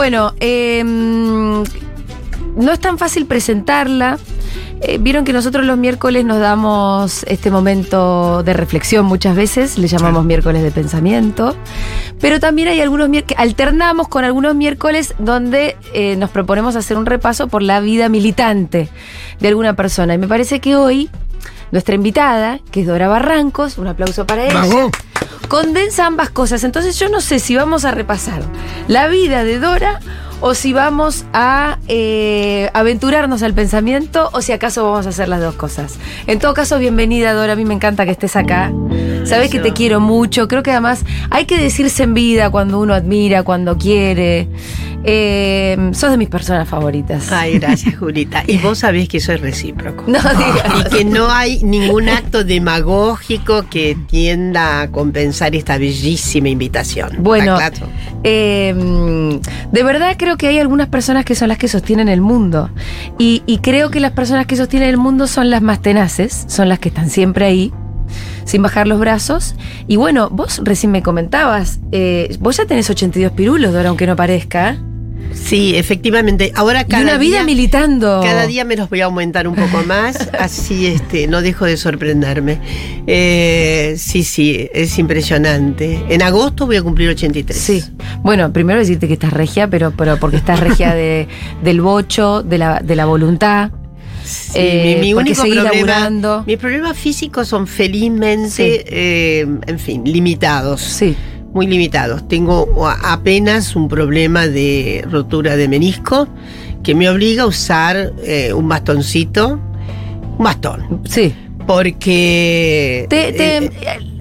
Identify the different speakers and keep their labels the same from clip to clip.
Speaker 1: Bueno, eh, no es tan fácil presentarla. Eh, Vieron que nosotros los miércoles nos damos este momento de reflexión muchas veces, le llamamos miércoles de pensamiento, pero también hay algunos miércoles, alternamos con algunos miércoles donde eh, nos proponemos hacer un repaso por la vida militante de alguna persona. Y me parece que hoy nuestra invitada, que es Dora Barrancos, un aplauso para ella,
Speaker 2: Bravo.
Speaker 1: condensa ambas cosas. Entonces yo no sé si vamos a repasar la vida de Dora o si vamos a eh, aventurarnos al pensamiento o si acaso vamos a hacer las dos cosas. En todo caso, bienvenida Dora, a mí me encanta que estés acá. Sabes que te quiero mucho, creo que además hay que decirse en vida cuando uno admira, cuando quiere. Eh, sos de mis personas favoritas.
Speaker 3: Ay, gracias, Julita. Y vos sabés que es recíproco.
Speaker 1: No digas.
Speaker 3: Y que no hay ningún acto demagógico que tienda a compensar esta bellísima invitación.
Speaker 1: Bueno. Eh, de verdad creo que hay algunas personas que son las que sostienen el mundo. Y, y creo que las personas que sostienen el mundo son las más tenaces, son las que están siempre ahí, sin bajar los brazos. Y bueno, vos recién me comentabas, eh, vos ya tenés 82 pirulos, Dora, aunque no parezca.
Speaker 3: Sí, efectivamente. Ahora
Speaker 1: Y
Speaker 3: cada
Speaker 1: una vida
Speaker 3: día,
Speaker 1: militando.
Speaker 3: Cada día me los voy a aumentar un poco más, así este, no dejo de sorprenderme. Eh, sí, sí, es impresionante. En agosto voy a cumplir 83.
Speaker 1: Sí. Bueno, primero decirte que estás regia, pero, pero porque estás regia de, del bocho, de la, de la voluntad.
Speaker 3: Sí,
Speaker 1: Eh,
Speaker 3: mi, mi
Speaker 1: porque
Speaker 3: único problema,
Speaker 1: laburando.
Speaker 3: mis problemas físicos son felizmente, eh, en fin, limitados.
Speaker 1: Sí.
Speaker 3: Muy limitados. Tengo apenas un problema de rotura de menisco que me obliga a usar eh, un bastoncito, un bastón,
Speaker 1: Sí.
Speaker 3: porque
Speaker 1: Te- te-
Speaker 3: eh,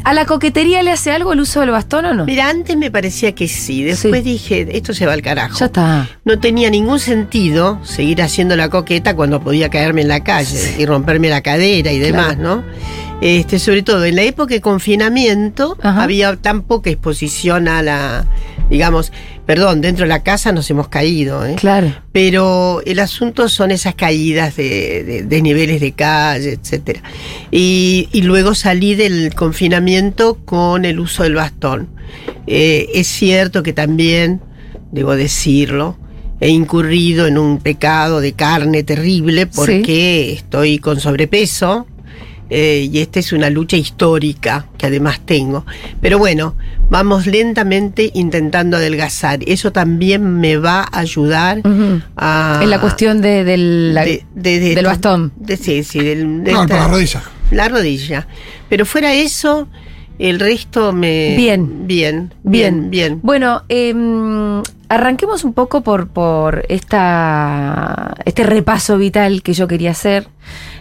Speaker 1: ¿A la coquetería le hace algo el uso del bastón o no?
Speaker 3: mira, antes me parecía que sí, después
Speaker 1: Sí.
Speaker 3: dije esto se va al carajo.
Speaker 1: Ya está.
Speaker 3: No tenía ningún sentido seguir haciendo la coqueta cuando podía caerme en la calle y romperme la cadera y demás, ¿no? Este, sobre todo en la época de confinamiento
Speaker 1: Ajá.
Speaker 3: había tan poca exposición a la, digamos, perdón, dentro de la casa nos hemos caído, ¿eh?
Speaker 1: Claro.
Speaker 3: pero el asunto son esas caídas de, de- de niveles de calle, etcétera. Y, y luego salí del confinamiento con el uso del bastón. Eh, es cierto que también, debo decirlo, he incurrido en un pecado de carne terrible porque estoy con sobrepeso. Eh, y esta es una lucha histórica que además tengo. Pero bueno, vamos lentamente intentando adelgazar. Eso también me va a ayudar a...
Speaker 1: En la cuestión de, del, la-
Speaker 3: de- de- de-
Speaker 1: del bastón.
Speaker 3: de- sí, sí, del, de
Speaker 2: No,
Speaker 3: esta-
Speaker 2: la rodilla.
Speaker 3: la rodilla. Pero fuera eso, el resto me...
Speaker 1: Bien.
Speaker 3: Bien,
Speaker 1: Bien.
Speaker 3: bien, bien.
Speaker 1: Bueno, em, arranquemos un poco por, por esta, este repaso vital que yo quería hacer.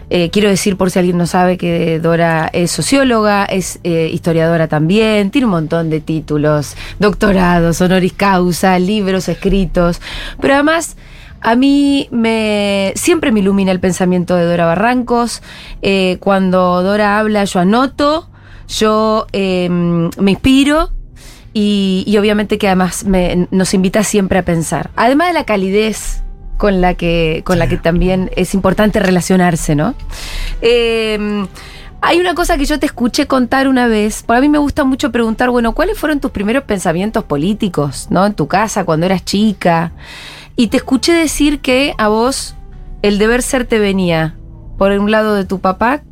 Speaker 1: Eh, quiero decir, por si alguien no sabe, que Dora es socióloga, es eh, historiadora también, tiene un montón de títulos, doctorados, honoris causa, libros escritos, pero además a mí me siempre me ilumina el pensamiento de Dora Barrancos. Eh, cuando Dora habla, yo anoto, yo em, me inspiro y, y obviamente que además nos invita siempre a pensar. Además de la calidez con la que, con la que también es importante relacionarse, ¿no? Eh, hay una cosa que yo te escuché contar una vez, porque a mí me gusta mucho preguntar, bueno, ¿cuáles fueron tus primeros pensamientos políticos, ¿no? En tu casa, cuando eras chica. Y te escuché decir que a vos el deber ser te venía, por un lado de tu papá,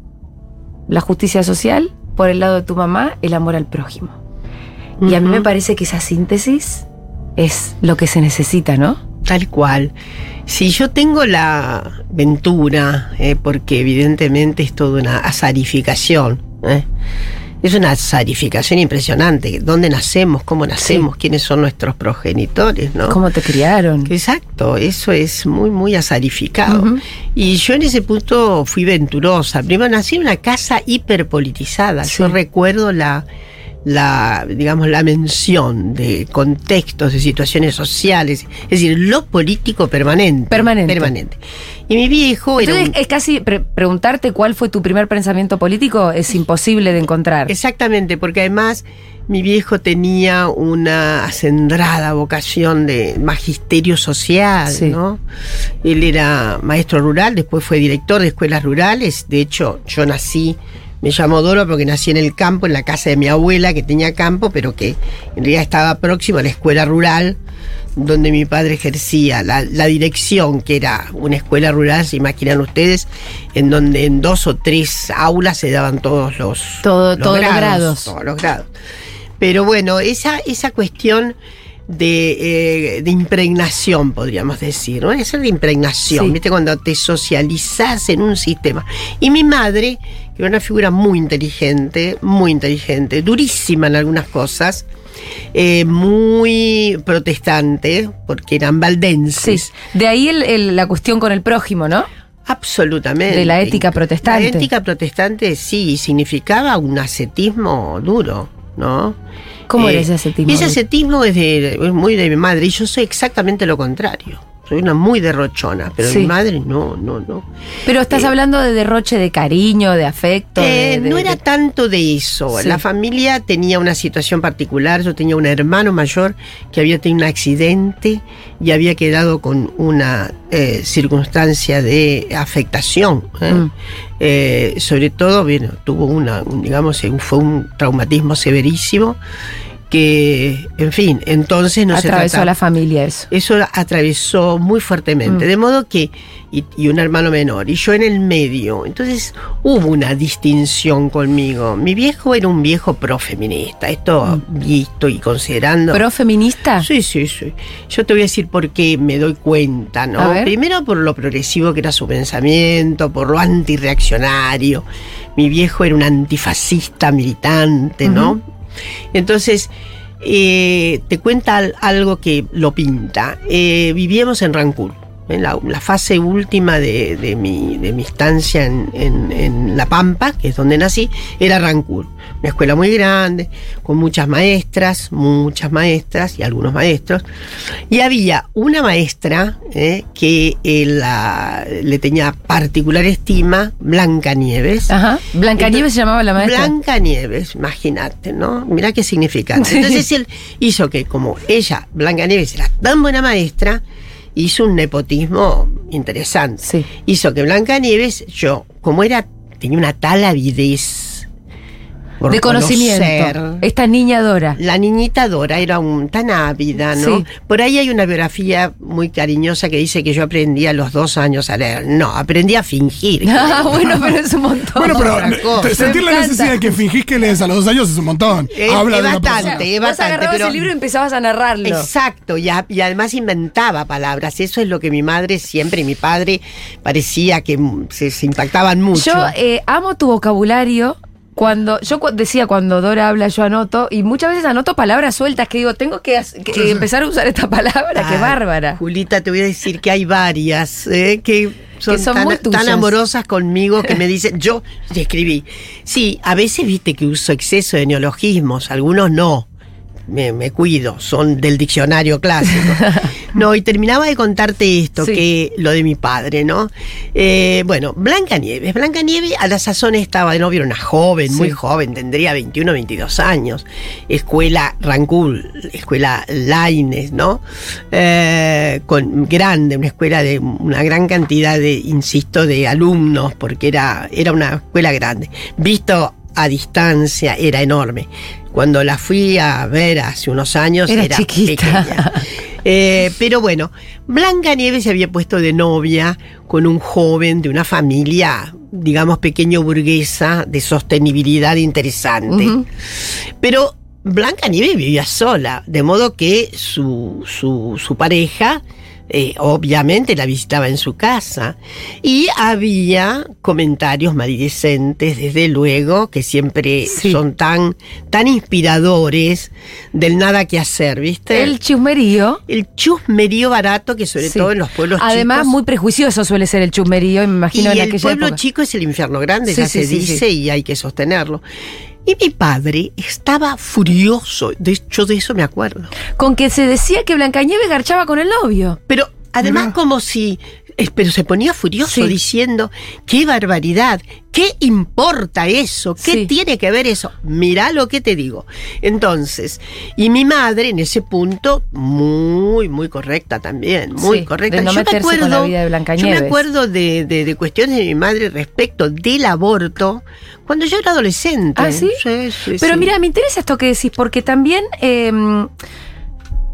Speaker 1: la justicia social, por el lado de tu mamá, el amor al prójimo. Y a mí me parece que esa síntesis es lo que se necesita, ¿no?
Speaker 3: Tal cual. Si yo tengo la ventura, eh, porque evidentemente es toda una azarificación, ¿eh? es una azarificación impresionante. ¿Dónde nacemos? ¿Cómo nacemos? ¿Quiénes son nuestros progenitores? ¿no?
Speaker 1: ¿Cómo te criaron?
Speaker 3: Exacto, eso es muy, muy azarificado. Y yo en ese punto fui venturosa. Primero nací en una casa hiperpolitizada. Yo
Speaker 1: Sí.
Speaker 3: recuerdo la, la, digamos, la mención de contextos, de situaciones sociales, es decir, lo político permanente.
Speaker 1: Permanente.
Speaker 3: Permanente. Y mi viejo era
Speaker 1: Entonces
Speaker 3: un-
Speaker 1: es casi pre- preguntarte cuál fue tu primer pensamiento político es imposible de encontrar.
Speaker 3: Exactamente, porque además mi viejo tenía una acendrada vocación de magisterio social,
Speaker 1: Sí.
Speaker 3: ¿no? Él era maestro rural, después fue director de escuelas rurales, de hecho yo nací Me llamo Dora porque nací en el campo, en la casa de mi abuela que tenía campo, pero que en realidad estaba próximo a la escuela rural donde mi padre ejercía la, la dirección, que era una escuela rural, se imaginan ustedes, en donde en dos o tres aulas se daban todos los,
Speaker 1: Todo- todos los grados.
Speaker 3: Todos los grados. Pero bueno, esa, esa cuestión de, eh, de impregnación, podríamos decir, ¿no? Esa de impregnación,
Speaker 1: Sí.
Speaker 3: ¿viste? Cuando te socializás en un sistema. Y mi madre, que era una figura muy inteligente, muy inteligente, durísima en algunas cosas, eh, muy protestante, porque eran
Speaker 1: Sí.
Speaker 3: valdenses.
Speaker 1: De ahí el- el- la cuestión con el prójimo, ¿no?
Speaker 3: Absolutamente.
Speaker 1: De la ética protestante.
Speaker 3: La ética protestante sí, significaba un ascetismo duro, ¿no?
Speaker 1: ¿Cómo
Speaker 3: Eh,
Speaker 1: era ese ascetismo?
Speaker 3: Ese ascetismo es, de- es muy de mi madre y yo soy exactamente lo contrario. Soy una muy derrochona, pero
Speaker 1: Sí.
Speaker 3: mi madre no, no, no.
Speaker 1: Pero estás
Speaker 3: eh,
Speaker 1: hablando de derroche de cariño, de afecto.
Speaker 3: Eh,
Speaker 1: de-
Speaker 3: no era
Speaker 1: de-
Speaker 3: tanto de eso.
Speaker 1: Sí.
Speaker 3: La familia tenía una situación particular. Yo tenía un hermano mayor que había tenido un accidente y había quedado con una eh, circunstancia de afectación. ¿eh?
Speaker 1: Mm.
Speaker 3: Sobre todo, bueno, tuvo una, un, digamos, fue un traumatismo severísimo que, en fin, entonces no se
Speaker 1: atravesó a la familia eso.
Speaker 3: Eso atravesó muy fuertemente,
Speaker 1: Mm.
Speaker 3: de modo que, y, y un hermano menor, y yo en el medio. Entonces hubo una distinción conmigo. Mi viejo era un viejo profeminista, esto visto y considerando.
Speaker 1: Mm. ¿Pro feminista?
Speaker 3: Sí, sí, sí. Yo te voy a decir por qué me doy cuenta, ¿no? Primero por lo progresivo que era su pensamiento, por lo antirreaccionario. Mi viejo era un antifascista militante, ¿no? Entonces, eh, te cuenta al- algo que lo pinta. Eh, vivíamos en Rancul. En la, la fase última de, de mi, de mi estancia en, en- en La Pampa, que es donde nací, era Rancul. Una escuela muy grande, con muchas maestras, muchas maestras y algunos maestros. Y había una maestra eh, que eh, la- le tenía particular estima, Blanca Nieves.
Speaker 1: Ajá. Blancanieves se llamaba la maestra.
Speaker 3: Blanca Nieves, imagínate, ¿no? Mirá qué significante. Entonces él hizo que, como ella, Blanca Nieves, era tan buena maestra, hizo un nepotismo interesante.
Speaker 1: Sí.
Speaker 3: Hizo que Blanca Nieves, yo, como era, tenía una tal avidez por
Speaker 1: de conocimiento.
Speaker 3: conocer,
Speaker 1: Esta niña Dora.
Speaker 3: la niñita Dora era un, tan ávida, ¿no?
Speaker 1: Sí.
Speaker 3: Por ahí hay una biografía muy cariñosa que dice que yo aprendí a los dos años a leer. No, aprendí a fingir.
Speaker 1: Ah, bueno, pero es un montón.
Speaker 2: Bueno, pero sentir
Speaker 1: Me
Speaker 2: la necesidad de que fingís que lees a los dos años es un montón.
Speaker 3: Es-
Speaker 2: Habla
Speaker 3: es
Speaker 2: de una
Speaker 3: bastante. es
Speaker 1: Vos
Speaker 3: bastante,
Speaker 1: agarrabas
Speaker 3: pero-
Speaker 1: el libro y empezabas a narrarlo.
Speaker 3: Exacto, y, a- y además inventaba palabras. Eso es lo que mi madre siempre, y mi padre parecía que se, se impactaban mucho.
Speaker 1: Yo eh, amo tu vocabulario. Cuando yo cu- decía cuando Dora habla yo anoto y muchas veces anoto palabras sueltas que digo tengo que, que empezar a usar esta palabra qué
Speaker 3: Ay,
Speaker 1: bárbara
Speaker 3: Julita, te voy a decir que hay varias eh, que son,
Speaker 1: son
Speaker 3: tan, amorosas conmigo que me dicen, yo te escribí. Sí, a veces viste que uso exceso de neologismos, algunos no. Me, me cuido, son del diccionario clásico. No, y terminaba de contarte esto,
Speaker 1: Sí.
Speaker 3: que lo de mi padre, ¿no? Eh, bueno, Blanca Nieves. Blanca Nieves a la sazón estaba de novio, era una joven, muy joven, tendría 21, 22 años. Escuela Rancul, escuela Laines, ¿no? Eh, con grande, una escuela de una gran cantidad de, insisto, de alumnos, porque era, era una escuela grande. Visto a distancia, era enorme. Cuando la fui a ver hace unos años,
Speaker 1: Era
Speaker 3: era,
Speaker 1: chiquita.
Speaker 3: pequeña. Eh, pero bueno, Blanca Nieves se había puesto de novia con un joven de una familia, digamos, pequeño burguesa, de sostenibilidad interesante. Pero Blanca Nieves vivía sola, de modo que su, su, su pareja eh, obviamente la visitaba en su casa. Y había comentarios maledicentes, desde luego, que siempre
Speaker 1: Sí.
Speaker 3: son tan, tan inspiradores del nada que hacer, ¿viste?
Speaker 1: el chusmerío
Speaker 3: El chusmerío barato que sobre
Speaker 1: Sí.
Speaker 3: todo en los pueblos
Speaker 1: además
Speaker 3: chicos.
Speaker 1: muy prejuicioso suele ser el chusmerío me imagino
Speaker 3: y
Speaker 1: en
Speaker 3: el
Speaker 1: aquella
Speaker 3: pueblo
Speaker 1: época
Speaker 3: chico es el infierno grande,
Speaker 1: Sí,
Speaker 3: ya se dice y hay que sostenerlo. Y mi padre estaba furioso, de hecho de eso me acuerdo.
Speaker 1: con que se decía que Blancanieves garchaba con el novio
Speaker 3: Pero además como si pero se ponía furioso
Speaker 1: Sí.
Speaker 3: diciendo, qué barbaridad, ¿qué importa eso? ¿Qué
Speaker 1: Sí.
Speaker 3: tiene que ver eso? Mirá lo que te digo. Entonces, y mi madre en ese punto, muy, muy correcta también, muy
Speaker 1: Sí,
Speaker 3: correcta.
Speaker 1: no
Speaker 3: Yo me acuerdo,
Speaker 1: la vida de
Speaker 3: yo me acuerdo de, de- de cuestiones de mi madre respecto del aborto cuando yo era adolescente.
Speaker 1: ¿Ah, sí?
Speaker 3: Sí, sí,
Speaker 1: Pero mira, me interesa esto que decís, porque también eh,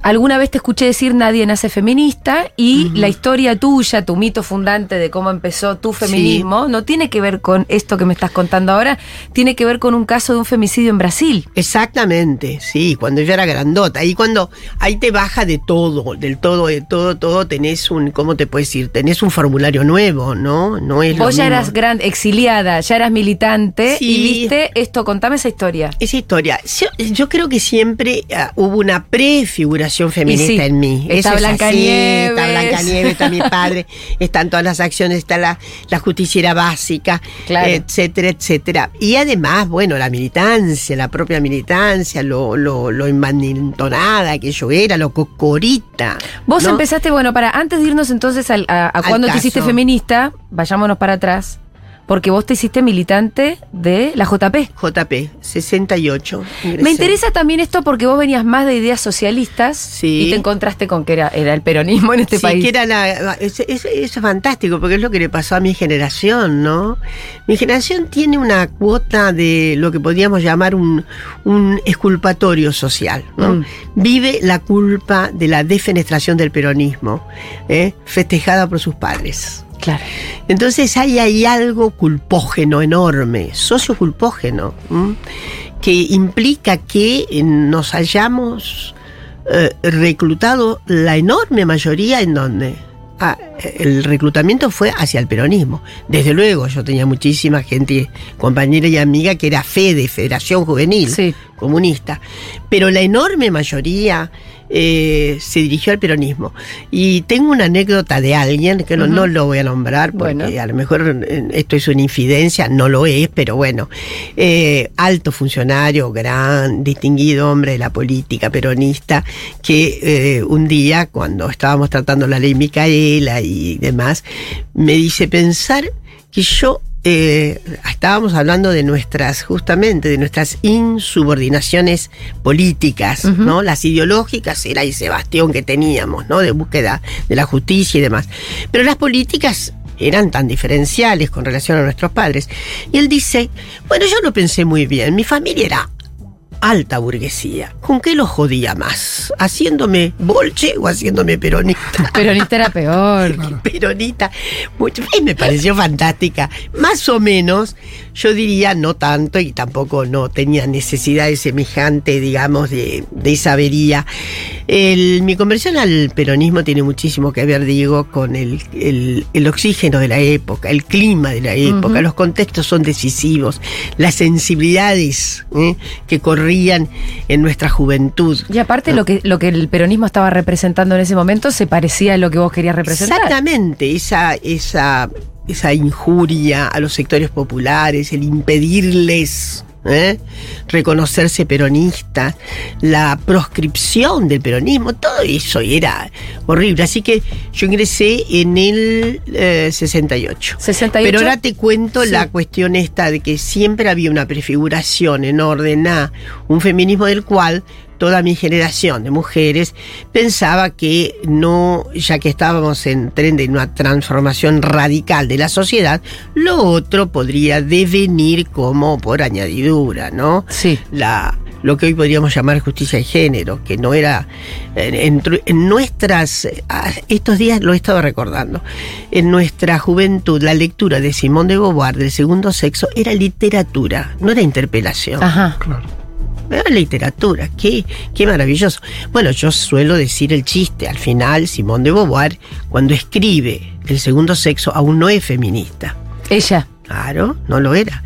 Speaker 1: alguna vez te escuché decir nadie nace feminista y la historia tuya, tu mito fundante de cómo empezó tu feminismo, no tiene que ver con esto que me estás contando ahora, tiene que ver con un caso de un femicidio en Brasil.
Speaker 3: Exactamente, sí, cuando yo era grandota. Ahí cuando, ahí te baja de todo, del todo, de todo, todo, tenés un, ¿cómo te puedes decir? Tenés un formulario nuevo, ¿no? No es lo
Speaker 1: Vos ya
Speaker 3: mismo.
Speaker 1: eras gran, exiliada, ya eras militante
Speaker 3: Sí.
Speaker 1: y viste esto, contame esa historia.
Speaker 3: Esa historia. Yo, yo creo que siempre ah, hubo una prefiguración feminista
Speaker 1: sí,
Speaker 3: en mí.
Speaker 1: está
Speaker 3: Eso es así,
Speaker 1: Blancanieves.
Speaker 3: Está Blancanieves, está mi padre, están todas las acciones, está la, la justiciera básica,
Speaker 1: Claro.
Speaker 3: etcétera, etcétera. Y además, bueno, la militancia, la propia militancia, lo, lo, lo que yo era, lo cocorita.
Speaker 1: Vos
Speaker 3: ¿no?
Speaker 1: empezaste, bueno, para antes de irnos entonces al- a, a cuando te hiciste feminista, vayámonos para atrás, porque vos te hiciste militante de la JP.
Speaker 3: JP, 68. ingresé.
Speaker 1: Me interesa también esto porque vos venías más de ideas socialistas
Speaker 3: Sí.
Speaker 1: y te encontraste con que era, era el peronismo en este
Speaker 3: sí,
Speaker 1: país.
Speaker 3: que era la, es- es- eso es fantástico, porque es lo que le pasó a mi generación, ¿no? Mi generación tiene una cuota de lo que podríamos llamar un, un exculpatorio social, ¿no?
Speaker 1: Mm.
Speaker 3: Vive la culpa de la defenestración del peronismo, ¿eh? festejada por sus padres.
Speaker 1: Claro.
Speaker 3: Entonces ahí hay algo culpógeno enorme, socioculpógeno, ¿m? que implica que eh, nos hayamos eh, reclutado la enorme mayoría en donde Ah, el reclutamiento fue hacia el peronismo. Desde luego, yo tenía muchísima gente, compañera y amiga, que era FEDE, Federación Juvenil
Speaker 1: Sí.
Speaker 3: Comunista. Pero la enorme mayoría eh, se dirigió al peronismo. Y tengo una anécdota de alguien, que no, no lo voy a nombrar, porque
Speaker 1: Bueno.
Speaker 3: a lo mejor eh, esto es una infidencia, no lo es, pero bueno. Eh, alto funcionario, gran, distinguido hombre de la política peronista, que eh, un día, cuando estábamos tratando la ley Micaela y demás, me dice pensar que yo eh, estábamos hablando de nuestras, justamente, de nuestras insubordinaciones políticas. ¿no? Las ideológicas era ese bastión que teníamos, ¿no? De búsqueda de la justicia y demás. Pero las políticas eran tan diferenciales con relación a nuestros padres. Y él dice, bueno, yo lo pensé muy bien, mi familia era alta burguesía. ¿Con qué lo jodía más? ¿Haciéndome bolche o haciéndome peronista?
Speaker 1: Peronista era peor.
Speaker 3: peronita. Mucho, y me pareció fantástica. Más o menos, yo diría no tanto y tampoco no tenía necesidad de semejante, digamos, de, de sabería. El- mi conversión al peronismo tiene muchísimo que ver, digo, con el, el- el oxígeno de la época, el clima de la época. Los contextos son decisivos, las sensibilidades ¿eh? que corrían en nuestra juventud.
Speaker 1: Y aparte lo que, lo que el peronismo estaba representando en ese momento se parecía a lo que vos querías representar.
Speaker 3: Exactamente, esa, esa, esa injuria a los sectores populares, el impedirles ¿eh? reconocerse peronistas, la proscripción del peronismo, todo eso era horrible. Así que yo ingresé en el eh, 68.
Speaker 1: 68.
Speaker 3: Pero ahora te cuento
Speaker 1: Sí.
Speaker 3: la cuestión esta de que siempre había una prefiguración en orden a un feminismo del cual toda mi generación de mujeres pensaba que no, ya que estábamos en tren de una transformación radical de la sociedad, lo otro podría devenir como por añadidura, ¿no?
Speaker 1: Sí.
Speaker 3: la lo que hoy podríamos llamar justicia de género, que no era en, nuestras ah, estos días lo he estado recordando. En nuestra juventud la lectura de Simón de Beauvoir del segundo sexo era literatura, no era interpelación.
Speaker 1: Ajá.
Speaker 2: Claro.
Speaker 3: Era literatura, qué, qué maravilloso. Bueno, yo suelo decir el chiste, al final Simón de Beauvoir cuando escribe el segundo sexo aún no es feminista.
Speaker 1: Ella.
Speaker 3: Claro, no lo era.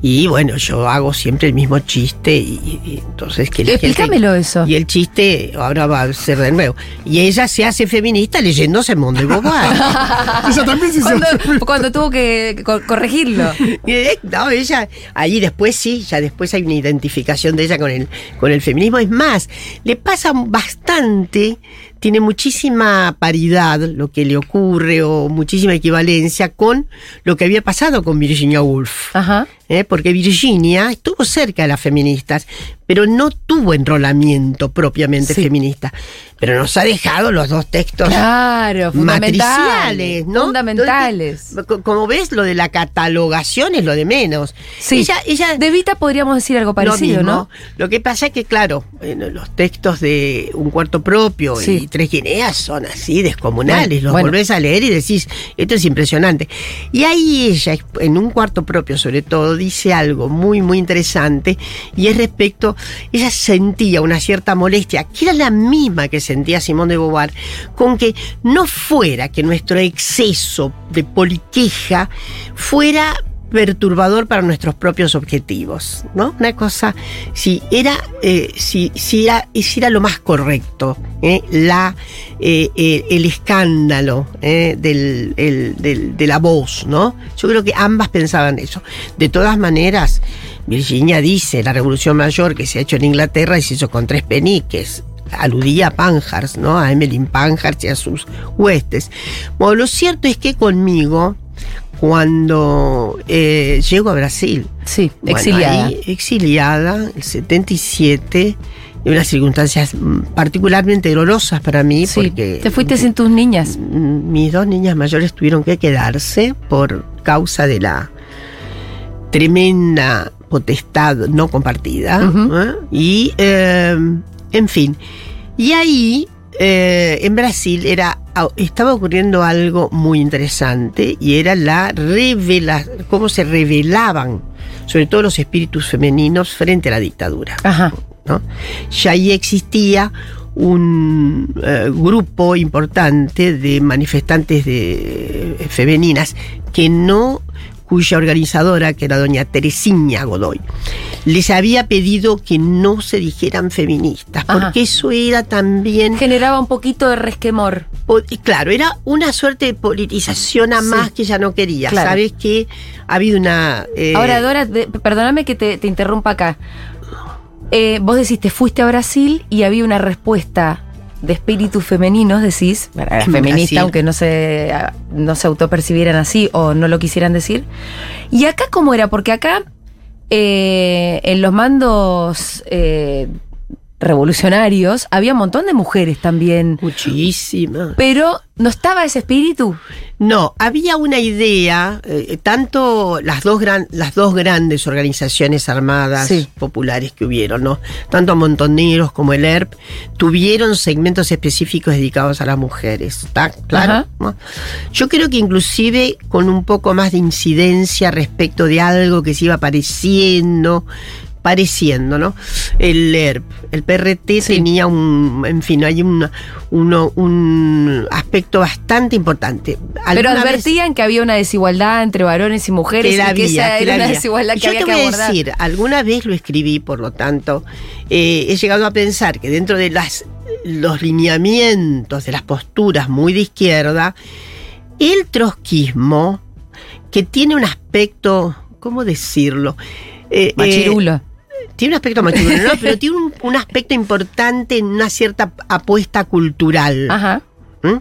Speaker 3: Y bueno, yo hago siempre el mismo chiste y, y entonces que la gente-
Speaker 1: Explícamelo eso.
Speaker 3: Y el chiste ahora va a ser de nuevo. Y ella se hace feminista leyendo Simón de Beauvoir.
Speaker 2: Ella también se hizo.
Speaker 1: Cuando, cuando tuvo que co- corregirlo.
Speaker 3: Eh, no, ella, ahí después sí, ya después hay una identificación de ella con el, con el feminismo. Es más, le pasa bastante tiene muchísima paridad lo que le ocurre o muchísima equivalencia con lo que había pasado con Virginia Woolf.
Speaker 1: Ajá.
Speaker 3: ¿eh? porque Virginia estuvo cerca de las feministas, pero no tuvo enrolamiento propiamente
Speaker 1: Sí.
Speaker 3: feminista. Pero nos ha dejado los dos textos
Speaker 1: Claro,
Speaker 3: matriciales, ¿no?
Speaker 1: Fundamentales.
Speaker 3: Entonces, Como ves, lo de la catalogación es lo de menos.
Speaker 1: Sí.
Speaker 3: Ella, ella
Speaker 1: De Vita podríamos decir algo parecido,
Speaker 3: lo mismo.
Speaker 1: ¿no?
Speaker 3: Lo que pasa es que, claro, los textos de Un cuarto propio
Speaker 1: Sí.
Speaker 3: y Tres Guineas son así descomunales.
Speaker 1: Bueno,
Speaker 3: los
Speaker 1: bueno.
Speaker 3: volvés a leer y decís, esto es impresionante. Y ahí ella, en un cuarto propio sobre todo, dice algo muy, muy interesante y es respecto, ella sentía una cierta molestia, que era la misma que sentía Simón de Beauvoir, con que no fuera que nuestro exceso de poliqueja fuera perturbador para nuestros propios objetivos, ¿no? Una cosa, si era, eh, si, si era, si era lo más correcto, ¿eh? la, eh, el escándalo del, el- de la voz, ¿no? Yo creo que ambas pensaban eso. De todas maneras, Virginia dice, la revolución mayor que se ha hecho en Inglaterra y se hizo con tres peniques, aludía a Pankhurst, ¿no? A Emmeline Pankhurst y a sus huestes. Bueno, lo cierto es que conmigo, cuando eh, llego a Brasil,
Speaker 1: Sí,
Speaker 3: bueno,
Speaker 1: exiliada.
Speaker 3: ahí, exiliada, el 77, en unas circunstancias mm, particularmente dolorosas para mí,
Speaker 1: Sí,
Speaker 3: porque
Speaker 1: te fuiste sin tus niñas.
Speaker 3: mis dos niñas mayores tuvieron que quedarse por causa de la tremenda potestad no compartida. ¿eh? Y, eh, en fin, y ahí, eh, en Brasil, era, estaba ocurriendo algo muy interesante y era la revela, cómo se revelaban, sobre todo los espíritus femeninos, frente a la dictadura.
Speaker 1: Ajá.
Speaker 3: ¿no? Ya ahí existía un eh, grupo importante de manifestantes de, eh, femeninas que no cuya organizadora, que era doña Teresina Godoy, les había pedido que no se dijeran feministas,
Speaker 1: Ajá.
Speaker 3: porque eso era también
Speaker 1: Generaba un poquito de resquemor.
Speaker 3: Claro, era una suerte de politización a
Speaker 1: Sí.
Speaker 3: más que ella no quería.
Speaker 1: Claro.
Speaker 3: Sabes que ha habido una. eh,
Speaker 1: Ahora, Dora, perdóname que te, te interrumpa acá. Eh, vos decís, te fuiste a Brasil y había una respuesta de espíritus femeninos, decís, feminista, aunque no se, no se autopercibieran así o no lo quisieran decir. ¿Y acá cómo era? Porque acá, eh, en los mandos eh, revolucionarios, había un montón de mujeres también.
Speaker 3: Muchísimas.
Speaker 1: Pero no estaba ese espíritu.
Speaker 3: No, había una idea, eh, tanto las dos, gran, las dos grandes organizaciones armadas
Speaker 1: Sí.
Speaker 3: populares que hubieron, ¿no? Tanto Montoneros como el ERP, tuvieron segmentos específicos dedicados a las mujeres, ¿está claro? Yo creo que inclusive con un poco más de incidencia respecto de algo que se iba apareciendo, pareciendo, ¿no? El ERP, el PRT
Speaker 1: Sí.
Speaker 3: tenía un, en fin, hay un, uno, un aspecto bastante importante.
Speaker 1: Pero advertían que había una desigualdad entre varones y mujeres
Speaker 3: que la
Speaker 1: y que esa
Speaker 3: que
Speaker 1: era
Speaker 3: la
Speaker 1: una desigualdad que
Speaker 3: Yo
Speaker 1: había
Speaker 3: te
Speaker 1: que
Speaker 3: voy
Speaker 1: abordar.
Speaker 3: a decir, alguna vez lo escribí, por lo tanto, eh, he llegado a pensar que dentro de las, los lineamientos de las posturas muy de izquierda, el trotskismo, que tiene un aspecto, ¿cómo decirlo? Eh, eh. Tiene un aspecto machirulo, ¿no? pero tiene un, un aspecto importante en una cierta apuesta cultural.
Speaker 1: Ajá.
Speaker 3: ¿Mm?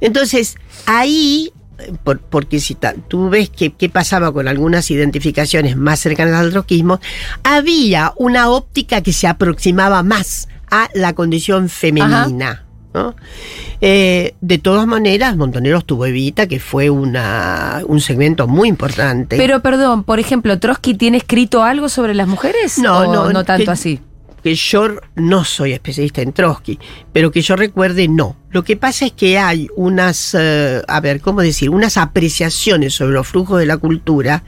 Speaker 3: Entonces, ahí, eh, por- porque si ta- tú ves que- qué pasaba con algunas identificaciones más cercanas al trotskismo, había una óptica que se aproximaba más a la condición femenina. ¿No? Eh, de todas maneras, Montoneros tuvo Evita, que fue una, un segmento muy importante.
Speaker 1: Pero perdón, por ejemplo, ¿Trotsky tiene escrito algo sobre las mujeres?
Speaker 3: No,
Speaker 1: ¿O
Speaker 3: no,
Speaker 1: no tanto
Speaker 3: que-
Speaker 1: así.
Speaker 3: que yo no soy especialista en Trotsky, pero que yo recuerde, no. Lo que pasa es que hay unas, eh, a ver, ¿cómo decir? Unas apreciaciones sobre los flujos de la cultura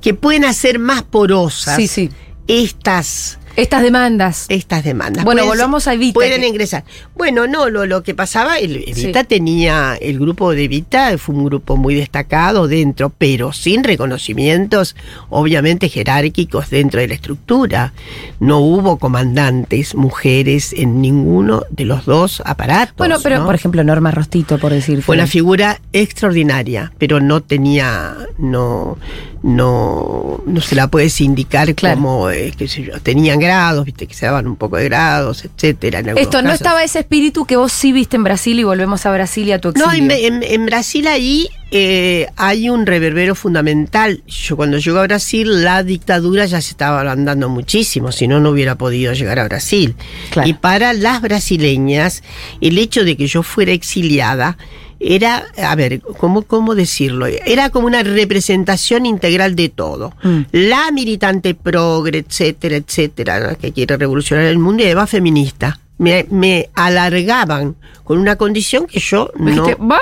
Speaker 3: que pueden hacer más porosas
Speaker 1: Sí, sí.
Speaker 3: estas,
Speaker 1: Estas demandas.
Speaker 3: estas demandas.
Speaker 1: Bueno,
Speaker 3: Pueden
Speaker 1: volvamos a Evita,
Speaker 3: Pueden
Speaker 1: que-
Speaker 3: ingresar. Bueno, no, lo, lo que pasaba, el, Evita
Speaker 1: Sí.
Speaker 3: tenía, el grupo de Evita fue un grupo muy destacado dentro, pero sin reconocimientos, obviamente jerárquicos dentro de la estructura. No hubo comandantes mujeres en ninguno de los dos aparatos.
Speaker 1: bueno, pero
Speaker 3: ¿no?
Speaker 1: por ejemplo, Norma Rostito, por decir.
Speaker 3: Fue una figura extraordinaria, pero no tenía, no, no, no se la puedes indicar
Speaker 1: Claro.
Speaker 3: como, eh, qué sé yo, tenían grados, viste, que se daban un poco de grados, etcétera. en
Speaker 1: Esto, ¿no
Speaker 3: casos.
Speaker 1: estaba ese espíritu que vos sí viste en Brasil y volvemos a Brasil y a tu exilio?
Speaker 3: No, en, en- en Brasil ahí eh, hay un reverbero fundamental. Yo cuando llego a Brasil, la dictadura ya se estaba agrandando muchísimo, si no, no hubiera podido llegar a Brasil.
Speaker 1: Claro.
Speaker 3: Y para las brasileñas, el hecho de que yo fuera exiliada era, a ver, ¿cómo, cómo decirlo? Era como una representación integral de todo.
Speaker 1: Mm.
Speaker 3: La militante progre, etcétera, etcétera, ¿no? que quiere revolucionar el mundo y además feminista. Me, me alargaban con una condición que yo no...
Speaker 1: Va,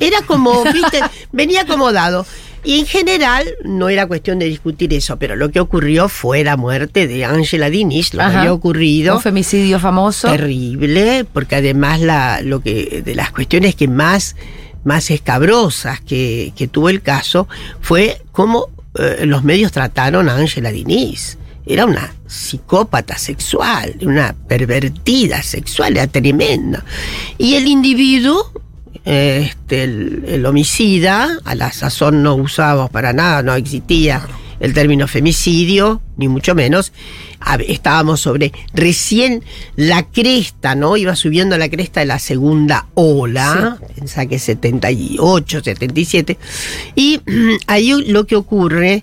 Speaker 3: Era como, viste, venía acomodado. Y en general no era cuestión de discutir eso, pero lo que ocurrió fue la muerte de Angela Diniz, lo que había ocurrido.
Speaker 1: Un femicidio famoso.
Speaker 3: Terrible, porque además la, lo que, de las cuestiones que más, más escabrosas que, que tuvo el caso fue cómo eh, los medios trataron a Angela Diniz. Era una psicópata sexual, una pervertida sexual, era tremenda. Y el individuo, este, el, el homicida, a la sazón no usábamos para nada, no existía el término femicidio, ni mucho menos. Estábamos sobre recién la cresta, ¿no? Iba subiendo la cresta de la segunda ola, pensá que 78, 77. Y ahí lo que ocurre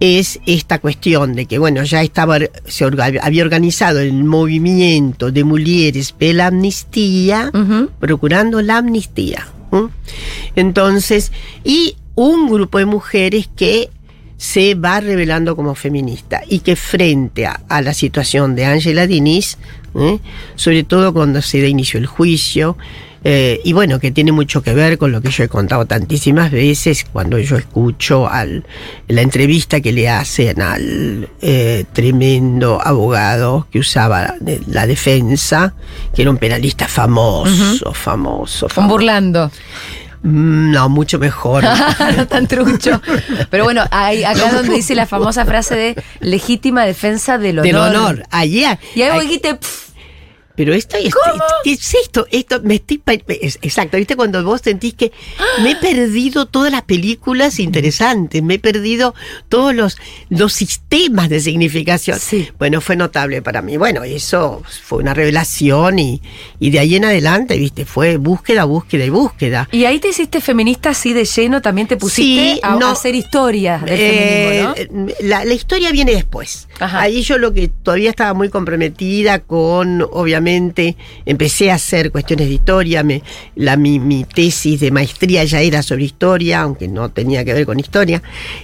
Speaker 3: es esta cuestión de que, bueno, ya estaba, se orga- había organizado el movimiento de mujeres pela amnistía,
Speaker 1: Ujú.
Speaker 3: procurando la amnistía. Entonces, y un grupo de mujeres que se va revelando como feminista y que frente a, a la situación de Angela Diniz, ¿eh? sobre todo cuando se da inicio el juicio, eh, y bueno, que tiene mucho que ver con lo que yo he contado tantísimas veces cuando yo escucho al, la entrevista que le hacen al eh, tremendo abogado que usaba la defensa, que era un penalista famoso, famoso, famoso.
Speaker 1: burlando.
Speaker 3: Mm, No, mucho mejor.
Speaker 1: no tan trucho. Pero bueno, hay, acá donde dice la famosa frase de legítima defensa del honor.
Speaker 3: Del honor. Ayer.
Speaker 1: Y ahí vos
Speaker 3: Ay,
Speaker 1: dijiste, "Pff,
Speaker 3: Pero esto es, ¿qué es esto? Esto me estoy exacto, ¿viste cuando vos sentís que me he perdido todas las películas interesantes, me he perdido todos los los sistemas de significación?
Speaker 1: Sí.
Speaker 3: Bueno, fue notable para mí. Bueno, eso fue una revelación y, y de ahí en adelante, ¿viste? Fue búsqueda, búsqueda y búsqueda.
Speaker 1: Y ahí te hiciste feminista así de lleno, también te pusiste
Speaker 3: Sí,
Speaker 1: a,
Speaker 3: no.
Speaker 1: a hacer historias del feminismo, ¿no?
Speaker 3: Eh, la, la historia viene después.
Speaker 1: Ajá.
Speaker 3: Ahí yo lo que todavía estaba muy comprometida con, obviamente, empecé a hacer cuestiones de historia. Me, la, mi, mi tesis de maestría ya era sobre historia, aunque no tenía que ver con historia.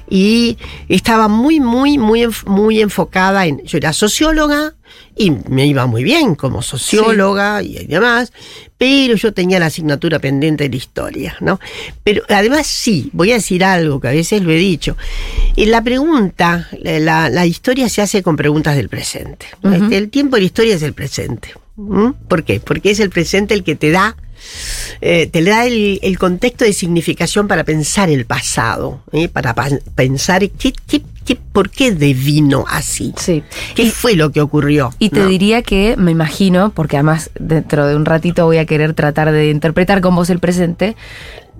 Speaker 3: Y estaba muy, muy, muy, muy enfocada en. Yo era socióloga y me iba muy bien como socióloga y demás, pero yo tenía la asignatura pendiente de historia, ¿no? Pero además sí, voy a decir algo que a veces lo he dicho. En la pregunta, la, la historia se hace con preguntas del presente. Este, el tiempo de la historia es el presente. ¿Mm? ¿Por qué? Porque es el presente el que te da eh, te da el, el contexto de significación para pensar el pasado, ¿eh? para pa- pensar qué, qué- qué- por qué devino así,
Speaker 1: Sí.
Speaker 3: qué
Speaker 1: Y-
Speaker 3: fue lo que ocurrió.
Speaker 1: Y te
Speaker 3: ¿no?
Speaker 1: diría que, me imagino, porque además dentro de un ratito voy a querer tratar de interpretar con vos el presente,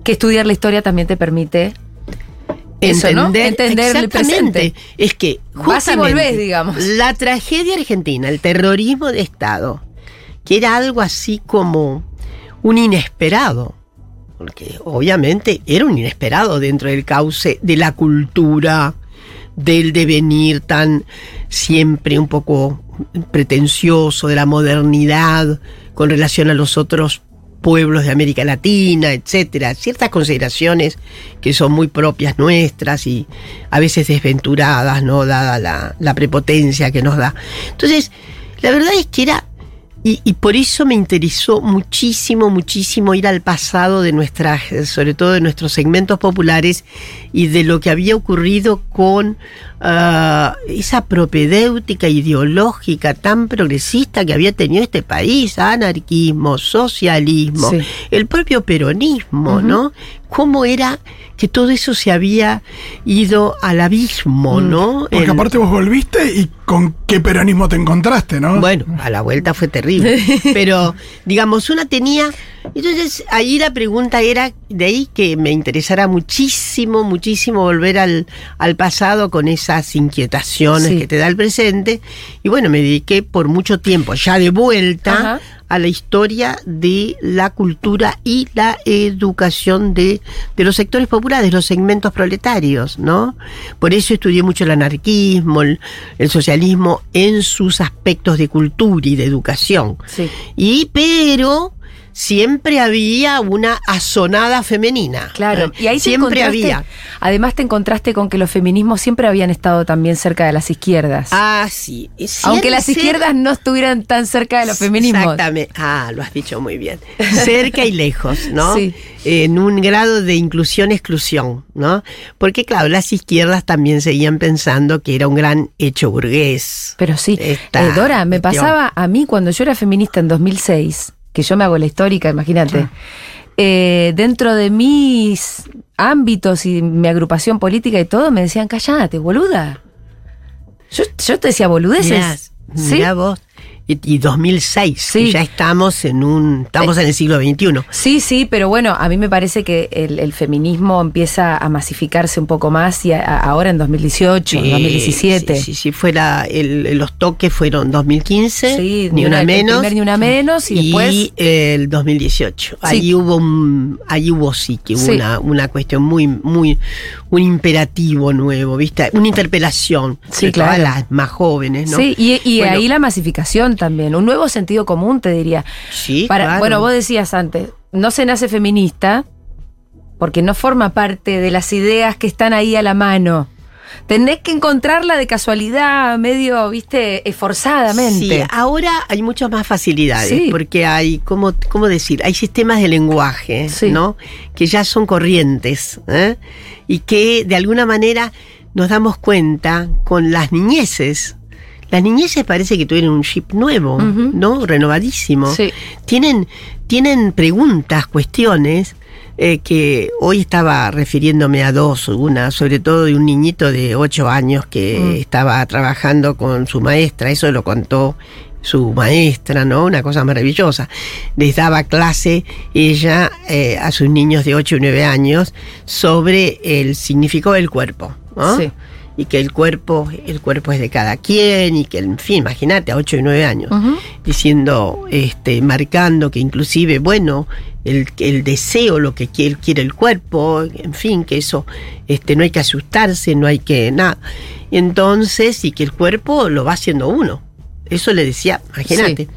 Speaker 1: que estudiar la historia también te permite eso, ¿no? Entender el presente.
Speaker 3: Es que
Speaker 1: Vas y volvés, digamos.
Speaker 3: La tragedia argentina, el terrorismo de Estado, que era algo así como un inesperado. Porque obviamente era un inesperado dentro del cauce de la cultura, del devenir tan siempre un poco pretencioso de la modernidad con relación a los otros pueblos de América Latina, etcétera, ciertas consideraciones que son muy propias nuestras y a veces desventuradas, ¿no? Dada la, la prepotencia que nos da. Entonces, la verdad es que era y, por eso me interesó muchísimo, muchísimo ir al pasado de nuestras, sobre todo de nuestros segmentos populares y de lo que había ocurrido con ah, esa propedéutica ideológica tan progresista que había tenido este país, anarquismo, socialismo,
Speaker 1: Sí.
Speaker 3: el propio peronismo, ¿no? Cómo era que todo eso se había ido al abismo, ¿no?
Speaker 2: Porque aparte vos volviste y con qué peronismo te encontraste, ¿no?
Speaker 3: bueno, a la vuelta fue terrible. Pero, digamos, una tenía. Entonces, ahí la pregunta era, de ahí que me interesara muchísimo, muchísimo volver al, al pasado con esas inquietaciones
Speaker 1: Sí.
Speaker 3: que te da el presente. Y bueno, me dediqué por mucho tiempo, ya de vuelta,
Speaker 1: Ajá.
Speaker 3: a la historia de la cultura y la educación de, de los sectores populares, los segmentos proletarios, ¿no? Por eso estudié mucho el anarquismo, el, el socialismo en sus aspectos de cultura y de educación.
Speaker 1: Sí.
Speaker 3: Y pero siempre había una azonada femenina.
Speaker 1: Claro, y ahí
Speaker 3: siempre había.
Speaker 1: Además te encontraste con que los feminismos siempre habían estado también cerca de las izquierdas.
Speaker 3: Ah, sí.
Speaker 1: Aunque las izquierdas no estuvieran tan cerca de los feminismos.
Speaker 3: Exactamente. Ah, lo has dicho muy bien. Cerca y lejos, ¿no?
Speaker 1: Sí.
Speaker 3: En un grado de inclusión-exclusión, ¿no? Porque, claro, las izquierdas también seguían pensando que era un gran hecho burgués.
Speaker 1: Pero sí, Eh, Dora, me pasaba a mí cuando yo era feminista en 2006, que yo me hago la histórica, imagínate, eh, dentro de mis ámbitos y mi agrupación política y todo, me decían, callate, boluda. Yo, yo te decía boludeces.
Speaker 3: Mirá,
Speaker 1: ¿Sí?
Speaker 3: mirá vos. Y, y 2006,
Speaker 1: Sí.
Speaker 3: que ya estamos en un, estamos en el siglo XXI.
Speaker 1: Sí, sí, pero bueno, a mí me parece que el, el feminismo empieza a masificarse un poco más y a- a- ahora en 2018, en
Speaker 3: Sí,
Speaker 1: 2017.
Speaker 3: Sí, sí, sí, fuera el- los toques fueron 2015,
Speaker 1: Sí,
Speaker 3: ni una
Speaker 1: el
Speaker 3: menos.
Speaker 1: primer ni una menos y después
Speaker 3: el 2018. Ahí hubo un, ahí hubo sí que hubo una, una cuestión muy, muy, un imperativo nuevo, ¿viste? Una interpelación.
Speaker 1: Sí, claro.
Speaker 3: a las más jóvenes, ¿no?
Speaker 1: Sí, y, y
Speaker 3: Bueno,
Speaker 1: ahí la masificación también, un nuevo sentido común, te diría.
Speaker 3: Sí,
Speaker 1: Para,
Speaker 3: claro.
Speaker 1: Bueno, vos decías antes, no se nace feminista porque no forma parte de las ideas que están ahí a la mano. Tenés que encontrarla de casualidad, medio, viste, esforzadamente.
Speaker 3: Sí, ahora hay muchas más facilidades,
Speaker 1: Sí.
Speaker 3: porque hay, ¿cómo, ¿cómo decir? Hay sistemas de lenguaje,
Speaker 1: Sí.
Speaker 3: ¿no? Que ya son corrientes, ¿eh? Y que de alguna manera nos damos cuenta con las niñeces. Las niñeces parece que tuvieron un chip nuevo. ¿no? Renovadísimo.
Speaker 1: Sí.
Speaker 3: Tienen, tienen preguntas, cuestiones. eh, que hoy estaba refiriéndome a dos, una sobre todo de un niñito de ocho años que
Speaker 1: Mm.
Speaker 3: estaba trabajando con su maestra, eso lo contó su maestra, ¿no? Una cosa maravillosa. Les daba clase ella eh, a sus niños de 8 y 9 años sobre el significado del cuerpo, ¿no?
Speaker 1: Sí.
Speaker 3: Y que el cuerpo, el cuerpo es de cada quien, y que, en fin, imagínate, a 8 y 9 años diciendo, este, marcando que inclusive, bueno, el, el deseo, lo que quiere, quiere el cuerpo, en fin, que eso, este, no hay que asustarse, no hay que nada. Entonces, y que el cuerpo lo va haciendo uno. Eso le decía, imagínate.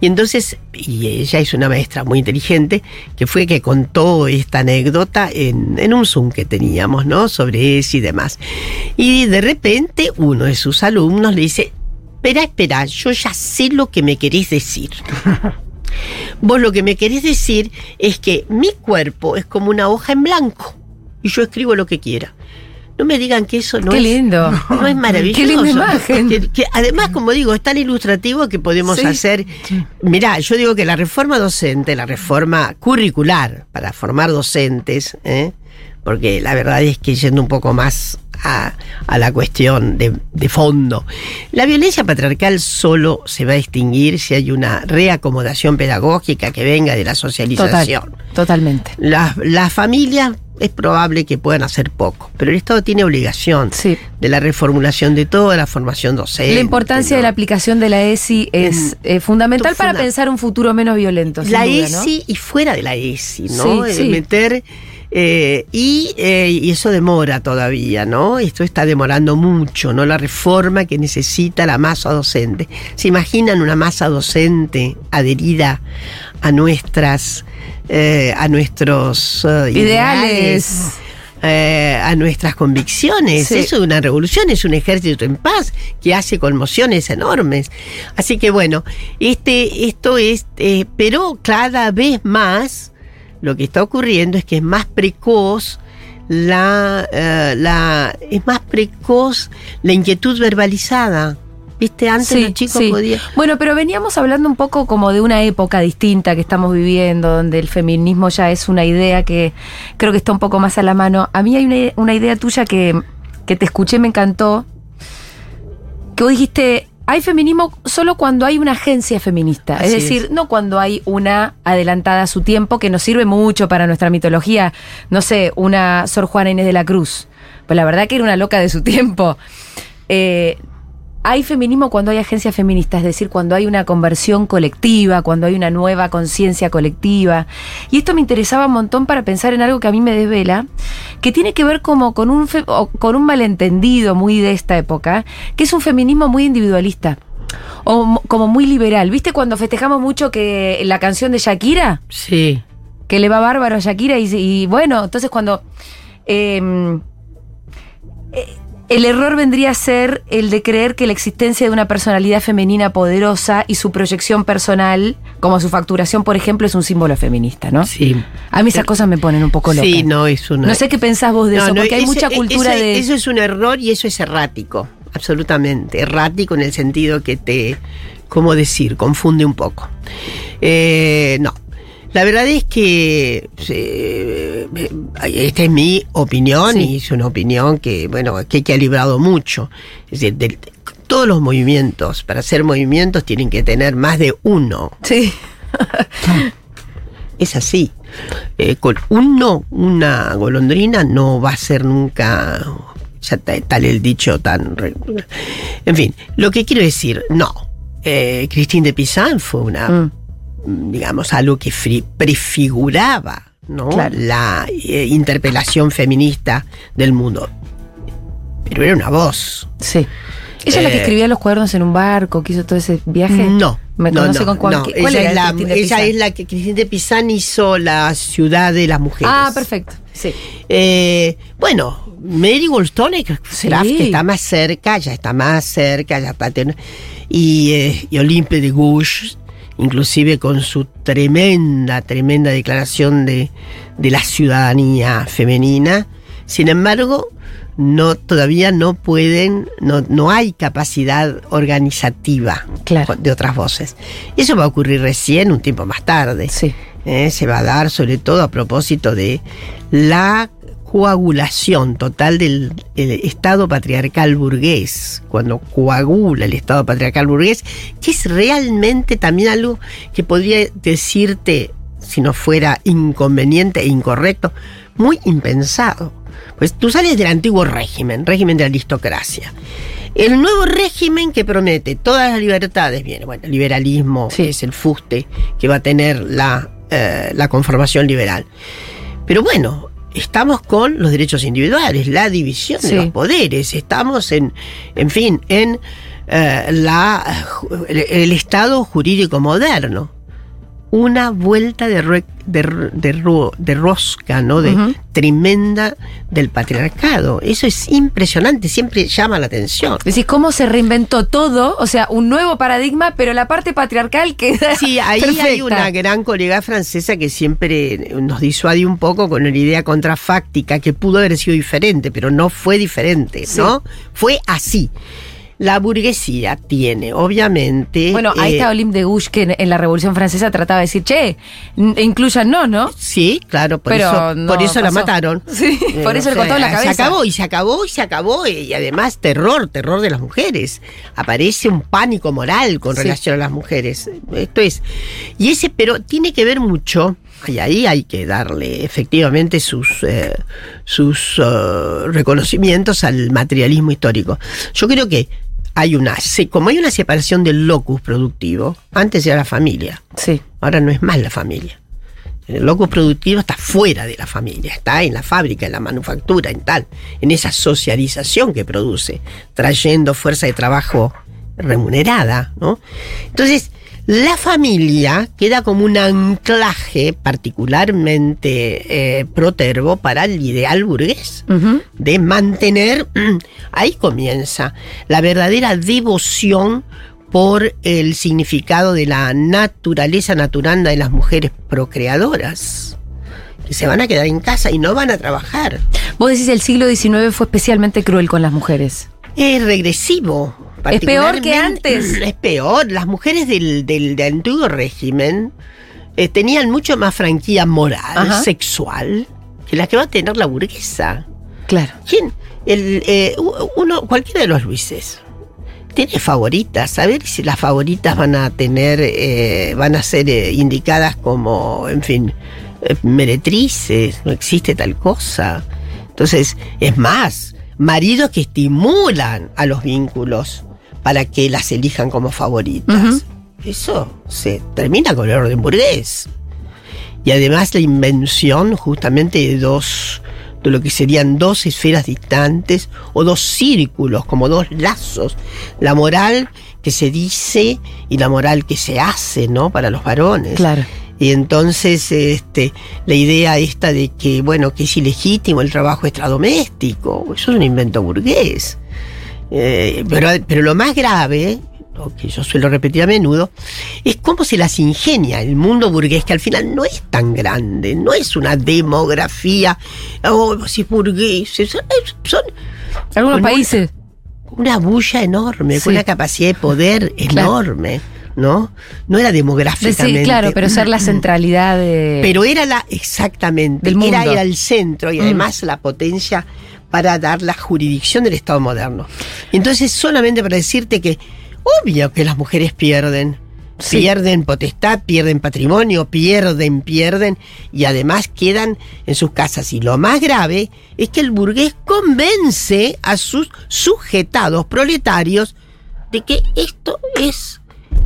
Speaker 3: Y entonces, y ella es una maestra muy inteligente, que fue que contó esta anécdota en, en un Zoom que teníamos, ¿no? Sobre eso y demás. Y de repente uno de sus alumnos le dice, espera, espera, yo ya sé lo que me querés decir. Vos lo que me querés decir es que mi cuerpo es como una hoja en blanco y yo escribo lo que quiera. No me digan que eso no
Speaker 1: Qué
Speaker 3: es
Speaker 1: lindo.
Speaker 3: no es maravilloso.
Speaker 1: Qué linda imagen.
Speaker 3: Que, que además, como digo, es tan ilustrativo que podemos
Speaker 1: Sí.
Speaker 3: hacer. Mirá, yo digo que la reforma docente, la reforma curricular para formar docentes, ¿eh? porque la verdad es que yendo un poco más a, a la cuestión de, de fondo, la violencia patriarcal solo se va a extinguir si hay una reacomodación pedagógica que venga de la socialización.
Speaker 1: Total, totalmente.
Speaker 3: Las, las familias es probable que puedan hacer poco, pero el Estado tiene obligación
Speaker 1: Sí.
Speaker 3: de la reformulación de toda la formación docente.
Speaker 1: La importancia
Speaker 3: ¿no?
Speaker 1: de la aplicación de la ESI es eh, fundamental para
Speaker 3: funda-
Speaker 1: pensar un futuro menos violento.
Speaker 3: La
Speaker 1: duda, ¿no?
Speaker 3: ESI y fuera de la ESI, ¿no?
Speaker 1: Sí, sí.
Speaker 3: meter. Eh, y, eh, y eso demora todavía, ¿no? Esto está demorando mucho, ¿no? La reforma que necesita la masa docente. ¿Se imaginan una masa docente adherida a nuestras. eh, a nuestros
Speaker 1: Ideales.
Speaker 3: a nuestras convicciones.
Speaker 1: Sí.
Speaker 3: Eso es una revolución, es un ejército en paz que hace conmociones enormes. Así que bueno, este, esto es, pero cada vez más lo que está ocurriendo es que es más precoz la, eh, la es más precoz la inquietud verbalizada. ¿Viste? Antes
Speaker 1: Sí,
Speaker 3: los chicos
Speaker 1: sí.
Speaker 3: podían.
Speaker 1: Bueno, pero veníamos hablando un poco como de una época distinta que estamos viviendo, donde el feminismo ya es una idea que creo que está un poco más a la mano. A mí hay una, una idea tuya que, que te escuché, me encantó, que vos dijiste, hay feminismo solo cuando hay una agencia feminista, es decir,
Speaker 3: es.
Speaker 1: no cuando hay una adelantada a su tiempo que nos sirve mucho para nuestra mitología, no sé, una Sor Juana Inés de la Cruz, pues la verdad que era una loca de su tiempo. Eh, hay feminismo cuando hay agencia feminista, es decir, cuando hay una conversión colectiva, cuando hay una nueva conciencia colectiva. Y esto me interesaba un montón para pensar en algo que a mí me desvela, que tiene que ver como con un, fe- o con un malentendido muy de esta época, que es un feminismo muy individualista. O mo- como muy liberal. ¿Viste cuando festejamos mucho que la canción de Shakira?
Speaker 3: Sí.
Speaker 1: que le va bárbaro a Shakira y, y bueno, entonces cuando eh, eh, el error vendría a ser el de creer que la existencia de una personalidad femenina poderosa y su proyección personal, como su facturación, por ejemplo, es un símbolo feminista, ¿no?
Speaker 3: Sí.
Speaker 1: A mí esas cosas me ponen un poco loca.
Speaker 3: Sí, no, es una.
Speaker 1: No sé qué pensás vos de
Speaker 3: No,
Speaker 1: eso,
Speaker 3: no,
Speaker 1: porque hay mucha
Speaker 3: e-
Speaker 1: cultura de...
Speaker 3: Eso es un error y eso es errático, absolutamente. Errático en el sentido que te, ¿cómo decir? Confunde un poco. Eh, no. La verdad es que eh, esta es mi opinión
Speaker 1: Sí.
Speaker 3: y es una opinión que, bueno, que, que ha librado mucho. Es decir, todos los movimientos, para hacer movimientos, tienen que tener más de uno.
Speaker 1: Sí.
Speaker 3: Es así. Eh, con un no, una golondrina no va a ser nunca. Ya tal el dicho tan. En fin, lo que quiero decir, no. Eh, Christine de Pizan fue una,
Speaker 1: Mm.
Speaker 3: Digamos, algo que prefiguraba ¿no?
Speaker 1: Claro.
Speaker 3: la eh, interpelación feminista del mundo. Pero era una voz.
Speaker 1: Sí. ¿Ella es la que
Speaker 3: Eh,
Speaker 1: escribía los cuadernos en un barco, que hizo todo ese viaje?
Speaker 3: No.
Speaker 1: Me
Speaker 3: no,
Speaker 1: conoce
Speaker 3: no,
Speaker 1: con cuál,
Speaker 3: no.
Speaker 1: ¿qué- cuál
Speaker 3: ella es la,
Speaker 1: Cristina
Speaker 3: ella es la que Christine de Pizan hizo la ciudad de las mujeres.
Speaker 1: Ah, perfecto. Sí.
Speaker 3: Eh, bueno, Mary Wollstonecraft,
Speaker 1: Sí.
Speaker 3: que está más cerca, ya está más cerca, ya está y, eh, y Olympe de Gouges, inclusive con su tremenda, tremenda declaración de, de la ciudadanía femenina. Sin embargo, no, todavía no pueden, no, no hay capacidad organizativa
Speaker 1: Claro.
Speaker 3: de otras voces. Y eso va a ocurrir recién, un tiempo más tarde.
Speaker 1: Sí.
Speaker 3: Eh, se va a dar sobre todo a propósito de la coagulación total del el Estado patriarcal burgués, cuando coagula el Estado patriarcal burgués, que es realmente también algo que podría decirte, si no fuera inconveniente e incorrecto, muy impensado. Pues tú sales del antiguo régimen, régimen de aristocracia. El nuevo régimen que promete todas las libertades, viene, bueno, el liberalismo
Speaker 1: Sí.
Speaker 3: es el fuste que va a tener la, eh, la conformación liberal. Pero bueno, estamos con los derechos individuales, la división
Speaker 1: Sí.
Speaker 3: de los poderes, estamos en, en fin, en eh, la, el, el Estado jurídico moderno. Una vuelta de, de, ro- de ro- de rosca, ¿no? De tremenda del patriarcado. Eso es impresionante, siempre llama la atención.
Speaker 1: Decís, ¿cómo se reinventó todo? O sea, un nuevo paradigma, pero la parte patriarcal queda.
Speaker 3: Sí, ahí hay una gran colega francesa que siempre nos disuade un poco con la idea contrafáctica que pudo haber sido diferente, pero no fue diferente,
Speaker 1: Sí.
Speaker 3: ¿no? Fue así. La burguesía tiene, obviamente.
Speaker 1: Bueno, ahí
Speaker 3: eh,
Speaker 1: está Olympe de Gouges que en, en la Revolución Francesa trataba de decir, che, incluyan no, ¿no?
Speaker 3: Sí, claro, por
Speaker 1: Pero
Speaker 3: eso,
Speaker 1: no
Speaker 3: por eso la mataron.
Speaker 1: Sí, por eso le cortaron la cabeza.
Speaker 3: Se acabó, y se acabó, y se acabó, y además terror, terror de las mujeres. Aparece un pánico moral con
Speaker 1: Sí.
Speaker 3: relación a las mujeres. Esto es. Y ese, pero tiene que ver mucho, y ahí hay que darle efectivamente sus, eh, sus eh, reconocimientos al materialismo histórico. Yo creo que hay una, como hay una separación del locus productivo, antes era la familia.
Speaker 1: Sí.
Speaker 3: Ahora no es más la familia. El locus productivo está fuera de la familia, está en la fábrica, en la manufactura, en tal, en esa socialización que produce, trayendo fuerza de trabajo remunerada, ¿no? Entonces, la familia queda como un anclaje particularmente eh, protervo para el ideal burgués de mantener, ahí comienza la verdadera devoción por el significado de la naturaleza naturanda de las mujeres procreadoras. que se van a quedar en casa y no van a trabajar.
Speaker 1: Vos decís el siglo XIX fue especialmente cruel con las mujeres.
Speaker 3: Es regresivo.
Speaker 1: Es peor que antes.
Speaker 3: Es peor. Las mujeres del, del, del antiguo régimen eh, tenían mucho más franquía moral,
Speaker 1: Ajá.
Speaker 3: sexual, que la que va a tener la burguesa.
Speaker 1: Claro.
Speaker 3: ¿Quién? El, eh, uno, cualquiera de los Luises. Tiene favoritas. A ver si las favoritas van a tener, eh, van a ser eh, indicadas como, en fin, eh, meretrices. No existe tal cosa. Entonces, es más, maridos que estimulan a los vínculos para que las elijan como favoritas. Eso se termina con el orden burgués. Y además la invención justamente de dos, de lo que serían dos esferas distantes o dos círculos, como dos lazos. La moral que se dice y la moral que se hace, ¿no? Para los varones.
Speaker 1: Claro.
Speaker 3: Y entonces, este, la idea esta de que, bueno, que es ilegítimo el trabajo extradoméstico, eso es un invento burgués. Eh, pero, pero lo más grave, lo que yo suelo repetir a menudo, es cómo se las ingenia el mundo burgués, que al final no es tan grande, no es una demografía, oh, si burgueses, son, son
Speaker 1: Algunos países.
Speaker 3: una bulla enorme,
Speaker 1: Sí.
Speaker 3: con una capacidad de poder
Speaker 1: Claro.
Speaker 3: enorme, ¿no? No era demográficamente.
Speaker 1: Sí, claro, pero ser la centralidad de.
Speaker 3: Pero era la, exactamente,
Speaker 1: Del
Speaker 3: era,
Speaker 1: mundo.
Speaker 3: era el centro y
Speaker 1: Mm.
Speaker 3: además la potencia para dar la jurisdicción del Estado moderno. Entonces, solamente para decirte que, obvio que las mujeres pierden.
Speaker 1: Sí.
Speaker 3: Pierden potestad, pierden patrimonio, pierden, pierden y además quedan en sus casas. Y lo más grave es que el burgués convence a sus sujetados proletarios de que esto es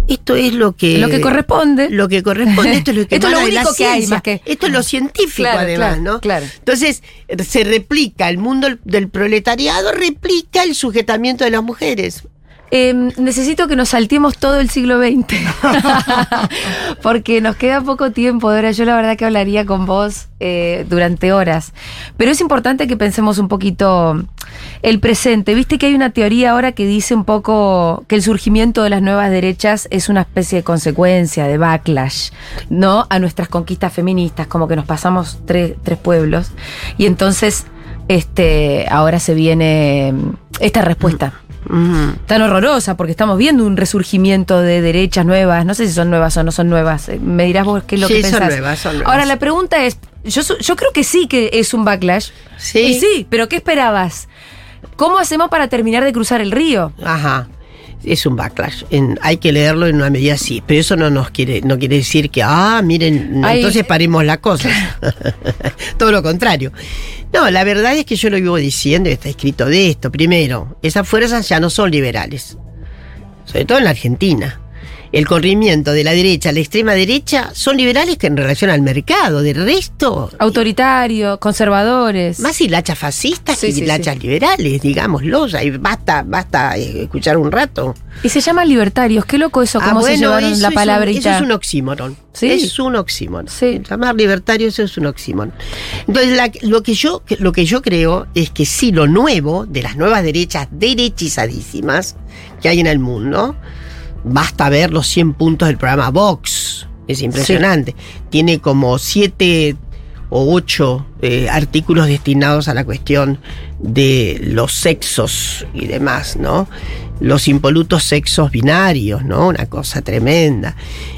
Speaker 3: esto es lo que
Speaker 1: Lo que corresponde.
Speaker 3: lo que corresponde esto es lo que
Speaker 1: Esto es lo único que hay, más que-
Speaker 3: esto es lo científico
Speaker 1: Claro,
Speaker 3: además
Speaker 1: claro,
Speaker 3: no
Speaker 1: claro.
Speaker 3: entonces se replica el mundo del proletariado replica el sujetamiento de las mujeres
Speaker 1: Eh, necesito que nos saltemos todo el siglo XX. Porque nos queda poco tiempo, Dora. Yo la verdad que hablaría con vos eh, durante horas. Pero es importante que pensemos un poquito el presente. Viste que hay una teoría ahora que dice un poco que el surgimiento de las nuevas derechas es una especie de consecuencia, de backlash, ¿no? A nuestras conquistas feministas, como que nos pasamos tres, tres pueblos. Y entonces, este, ahora se viene mm, esta respuesta Tan horrorosa, porque estamos viendo un resurgimiento de derechas nuevas. No sé si son nuevas o no son nuevas. Eh, Me dirás vos qué es lo
Speaker 3: Sí,
Speaker 1: que
Speaker 3: son
Speaker 1: pensás.
Speaker 3: nuevas, son nuevas.
Speaker 1: Ahora, la pregunta es: yo, yo creo que sí que es un backlash.
Speaker 3: Sí.
Speaker 1: Y sí, pero ¿qué esperabas? ¿Cómo hacemos para terminar de cruzar el río?
Speaker 3: Ajá. Es un backlash. En- hay que leerlo en una medida así. Pero eso no nos quiere, no quiere decir que, ah, miren,
Speaker 1: Ay.
Speaker 3: entonces paremos la cosa. Todo lo contrario. No, la verdad es que yo lo vivo diciendo y está escrito de esto. Primero, esas fuerzas ya no son liberales. Sobre todo en la Argentina. El corrimiento de la derecha a la extrema derecha son liberales que en relación al mercado. De resto,
Speaker 1: Autoritario, conservadores.
Speaker 3: más hilachas fascistas
Speaker 1: Sí,
Speaker 3: que
Speaker 1: sí,
Speaker 3: hilachas liberales, digámoslo. ya, y basta, basta eh, escuchar un rato.
Speaker 1: Y se llaman libertarios. Qué loco eso,
Speaker 3: Ah,
Speaker 1: cómo se
Speaker 3: bueno,
Speaker 1: llevaron la
Speaker 3: es un-
Speaker 1: palabrita.
Speaker 3: eso es un oxímoron. Es un oxímoron. Llamar libertario eso es un oxímoron. Entonces, la- lo, que yo, lo que yo creo es que sí, lo nuevo de las nuevas derechas derechizadísimas que hay en el mundo, basta ver los 100 puntos del programa Vox. Es impresionante. Tiene como siete o ocho eh, artículos destinados a la cuestión de los sexos y demás, ¿no? Los impolutos sexos binarios, ¿no? Una cosa tremenda.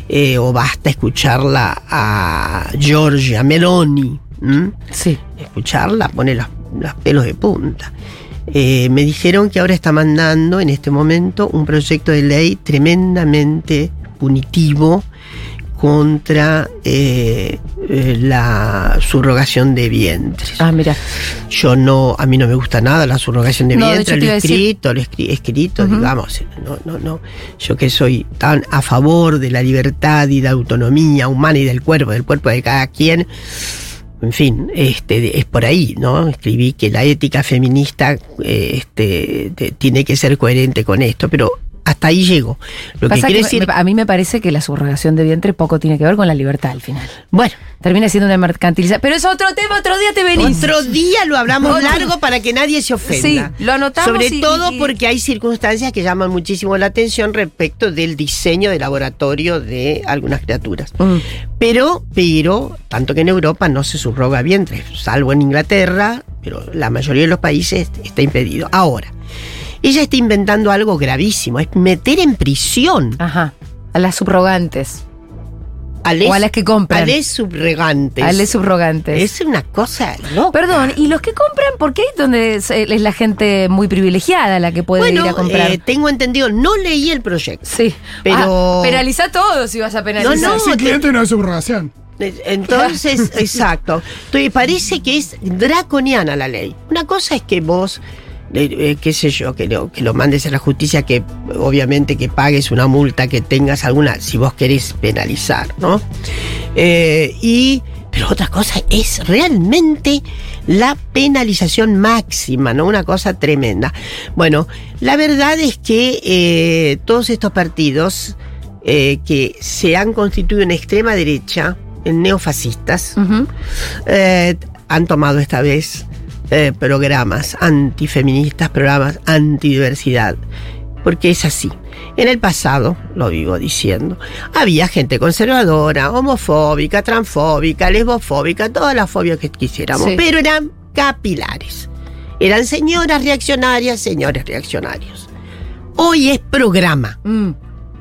Speaker 3: Eh, o basta escucharla a Giorgia Meloni. ¿m?
Speaker 1: Sí.
Speaker 3: escucharla pone los, los pelos de punta. Eh, me dijeron que ahora está mandando en este momento un proyecto de ley tremendamente punitivo contra eh, eh, la subrogación de vientres.
Speaker 1: Ah, mira.
Speaker 3: Yo no, a mí no me gusta nada la subrogación de
Speaker 1: No, de
Speaker 3: lo escrito, lo escri- escrito,
Speaker 1: Ujú.
Speaker 3: digamos, no, no, no. Yo que soy tan a favor de la libertad y de autonomía humana y del cuerpo, del cuerpo de cada quien, en fin, este, es por ahí, ¿no? Escribí que la ética feminista eh, este, tiene que ser coherente con esto, pero hasta ahí llego. Lo que
Speaker 1: Pasa que
Speaker 3: decir,
Speaker 1: a mí me parece que la subrogación de vientre poco tiene que ver con la libertad al final.
Speaker 3: bueno,
Speaker 1: Termina siendo una mercantilización. Pero es otro tema, otro día te venís.
Speaker 3: Otro día lo hablamos
Speaker 1: Otro-
Speaker 3: largo para que nadie se ofenda.
Speaker 1: Sí, lo anotamos
Speaker 3: Sobre
Speaker 1: y-
Speaker 3: todo
Speaker 1: y-
Speaker 3: porque hay circunstancias que llaman muchísimo la atención respecto del diseño de laboratorio de algunas criaturas.
Speaker 1: Mm.
Speaker 3: Pero, pero, tanto que en Europa no se subroga vientre, salvo en Inglaterra, pero la mayoría de los países está impedido. Ahora, ella está inventando algo gravísimo, es meter en prisión
Speaker 1: Ajá. A las subrogantes.
Speaker 3: a les,
Speaker 1: O a las que compran.
Speaker 3: a les subrogantes.
Speaker 1: A las subrogantes.
Speaker 3: Es una cosa loca.
Speaker 1: Perdón, ¿y los que compran? Porque ahí es donde es, es la gente muy privilegiada la que puede
Speaker 3: bueno,
Speaker 1: ir a comprar.
Speaker 3: eh, tengo entendido, no leí el proyecto.
Speaker 1: sí.
Speaker 3: pero-
Speaker 1: Ah, penaliza todo si vas a penalizar.
Speaker 3: No, no, te-
Speaker 2: cliente no es subrogación.
Speaker 3: Eh, Entonces, exacto. Entonces, parece que es draconiana la ley. Una cosa es que vos, eh, qué sé yo, que lo, que lo mandes a la justicia, que obviamente que pagues una multa, que tengas alguna, si vos querés penalizar, ¿no? Eh, y, pero otra cosa es realmente la penalización máxima, ¿no? Una cosa tremenda. Bueno, la verdad es que eh, todos estos partidos que se han constituido en extrema derecha, en neofascistas, eh, han tomado esta vez eh, programas antifeministas, programas antidiversidad, porque es así. En el pasado, lo vivo diciendo, había gente conservadora, homofóbica, transfóbica, lesbofóbica, todas las fobias que quisiéramos,
Speaker 1: Sí.
Speaker 3: pero eran capilares. Eran señoras reaccionarias, señores reaccionarios. Hoy es programa,
Speaker 1: Mm,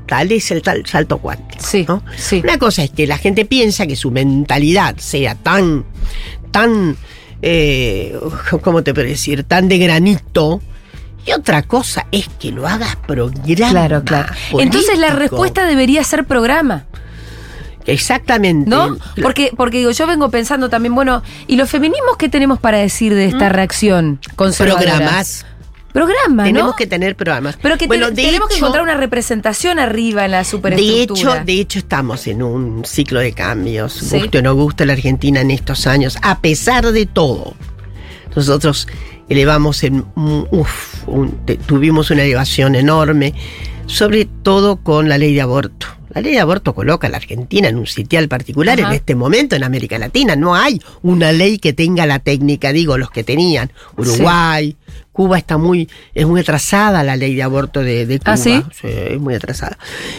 Speaker 3: tal es el tal salto cuántico.
Speaker 1: sí,
Speaker 3: ¿no?
Speaker 1: sí.
Speaker 3: Una cosa es que la gente piensa que su mentalidad sea tan, tan, eh, ¿cómo te puedo decir? Tan de granito. Y otra cosa es que lo hagas programa.
Speaker 1: Claro, claro. Entonces la respuesta debería ser programa.
Speaker 3: Exactamente.
Speaker 1: ¿No? Porque, porque digo, yo vengo pensando también, bueno, ¿y los feminismos qué tenemos para decir de esta reacción conservadora?
Speaker 3: Programas.
Speaker 1: Programa,
Speaker 3: Tenemos
Speaker 1: ¿no?
Speaker 3: que tener programas.
Speaker 1: Pero que
Speaker 3: Bueno, de
Speaker 1: tenemos que encontrar una representación arriba en la
Speaker 3: De
Speaker 1: superestructura.
Speaker 3: hecho, de hecho estamos en un ciclo de cambios,
Speaker 1: Sí.
Speaker 3: guste o no guste la Argentina en estos años, a pesar de todo. Nosotros elevamos en uf, un- tuvimos una elevación enorme, sobre todo con la ley de aborto. La ley de aborto coloca a la Argentina en un sitial particular
Speaker 1: Ajá.
Speaker 3: en este momento en América Latina. No hay una ley que tenga la técnica, digo, los que tenían. Uruguay, Cuba está muy, es muy atrasada la ley de aborto de, de Cuba.
Speaker 1: ¿Ah, sí?
Speaker 3: Sí, es muy atrasada.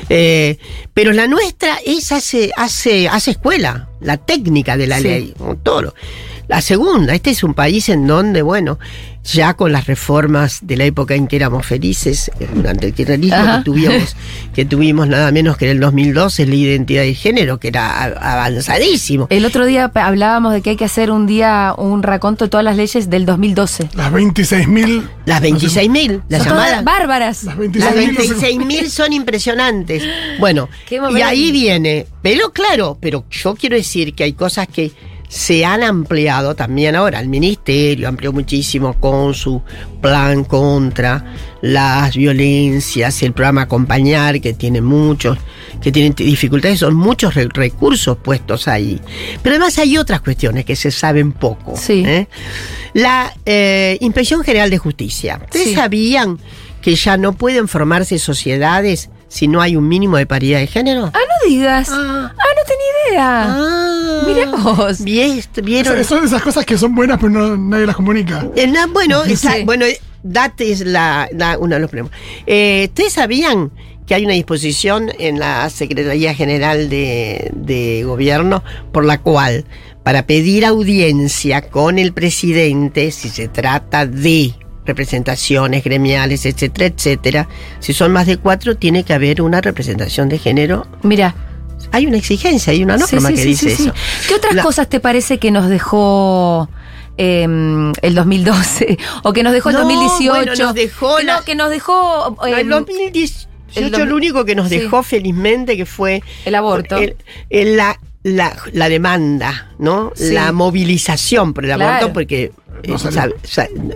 Speaker 3: Eh, pero la nuestra es hace, hace, hace escuela, la técnica de la
Speaker 1: Sí.
Speaker 3: ley, todo. lo- La segunda, este es un país en donde, bueno, ya con las reformas de la época en que éramos felices, eh, durante el kirchnerismo, que tuvimos, que tuvimos nada menos que en el 2012 la identidad de género, que era avanzadísimo.
Speaker 1: El otro día hablábamos de que hay que hacer un día un raconto de todas las leyes del 2012.
Speaker 2: Las 26.000.
Speaker 3: Las 26.000, las
Speaker 1: Son
Speaker 3: llamadas.
Speaker 1: bárbaras.
Speaker 2: Las
Speaker 3: Las
Speaker 2: 26.000.
Speaker 3: 26.000 son impresionantes. Bueno, y ahí viene. Pero claro, pero yo quiero decir que hay cosas que se han ampliado también ahora. El ministerio amplió muchísimo con su plan contra las violencias, el programa Acompañar, que tiene muchos, que tienen dificultades, son muchos re- recursos puestos ahí. Pero además hay otras cuestiones que se saben poco.
Speaker 1: Sí.
Speaker 3: ¿eh? La eh, Inspección General de Justicia. ¿Ustedes
Speaker 1: Sí.
Speaker 3: sabían que ya no pueden formarse sociedades si no hay un mínimo de paridad de género?
Speaker 1: Ah, no digas.
Speaker 3: Ah.
Speaker 1: Ah, no tenía idea.
Speaker 3: Ah,
Speaker 1: Mirá vos.
Speaker 2: Son son esas cosas que son buenas, pero no- nadie las comunica.
Speaker 3: Eh, na- bueno,
Speaker 1: Sí.
Speaker 3: esa- bueno, date es la, la- uno de los problemas. Eh, ¿Ustedes sabían que hay una disposición en la Secretaría General de, de Gobierno por la cual, para pedir audiencia con el presidente, si se trata de representaciones gremiales, etcétera, etcétera, si son más de cuatro, tiene que haber una representación de género.
Speaker 1: Mira.
Speaker 3: Hay una exigencia, hay una norma que dice eso.
Speaker 1: ¿Qué otras
Speaker 3: La-
Speaker 1: cosas te parece que nos dejó eh, el 2012? ¿O que nos dejó el
Speaker 3: No,
Speaker 1: 2018?
Speaker 3: bueno, nos dejó
Speaker 1: que, no,
Speaker 3: la-
Speaker 1: que nos dejó
Speaker 3: No,
Speaker 1: eh,
Speaker 3: el 2018
Speaker 1: el dos-
Speaker 3: lo único que nos
Speaker 1: sí.
Speaker 3: dejó felizmente que fue
Speaker 1: el aborto.
Speaker 3: el- el- la, la, la demanda, ¿no?
Speaker 1: Sí.
Speaker 3: La movilización por el
Speaker 1: Claro.
Speaker 3: aborto, porque
Speaker 2: No
Speaker 3: eh, sabe-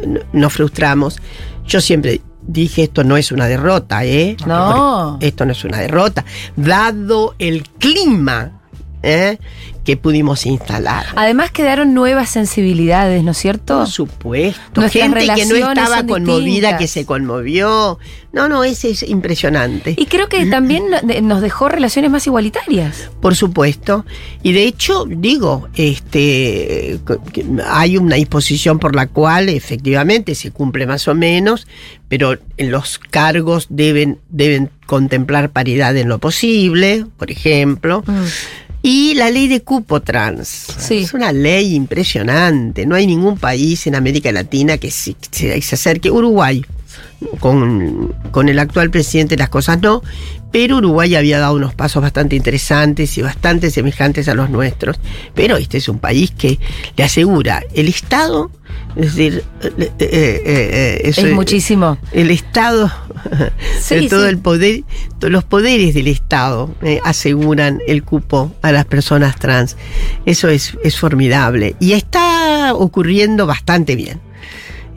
Speaker 3: no- nos frustramos. Yo siempre dije esto no es una derrota, ¿eh?
Speaker 1: No.
Speaker 3: Esto no es una derrota. Dado el clima ¿eh? Que pudimos instalar.
Speaker 1: Además quedaron nuevas sensibilidades, ¿no es cierto?
Speaker 3: Por supuesto.
Speaker 1: Nuestras
Speaker 3: Gente que no estaba conmovida,
Speaker 1: distintas.
Speaker 3: que se conmovió. No, no, ese es impresionante.
Speaker 1: Y creo que también nos dejó relaciones más igualitarias.
Speaker 3: Por supuesto. Y de hecho, digo, este hay una disposición por la cual efectivamente se cumple más o menos, pero en los cargos deben, deben contemplar paridad en lo posible, por ejemplo. Y la ley de cupo trans.
Speaker 1: Sí.
Speaker 3: Es una ley impresionante. No hay ningún país en América Latina que se, se- se acerque. Uruguay. Con, con el actual presidente las cosas no, pero Uruguay había dado unos pasos bastante interesantes y bastante semejantes a los nuestros. Pero este es un país que le asegura el Estado, es decir, eh, eh, eh, eso
Speaker 1: Es muchísimo.
Speaker 3: el Estado,
Speaker 1: Sí,
Speaker 3: todo
Speaker 1: sí.
Speaker 3: el poder, todos los poderes del Estado eh, aseguran el cupo a las personas trans. Eso es, es formidable. Y está ocurriendo bastante bien.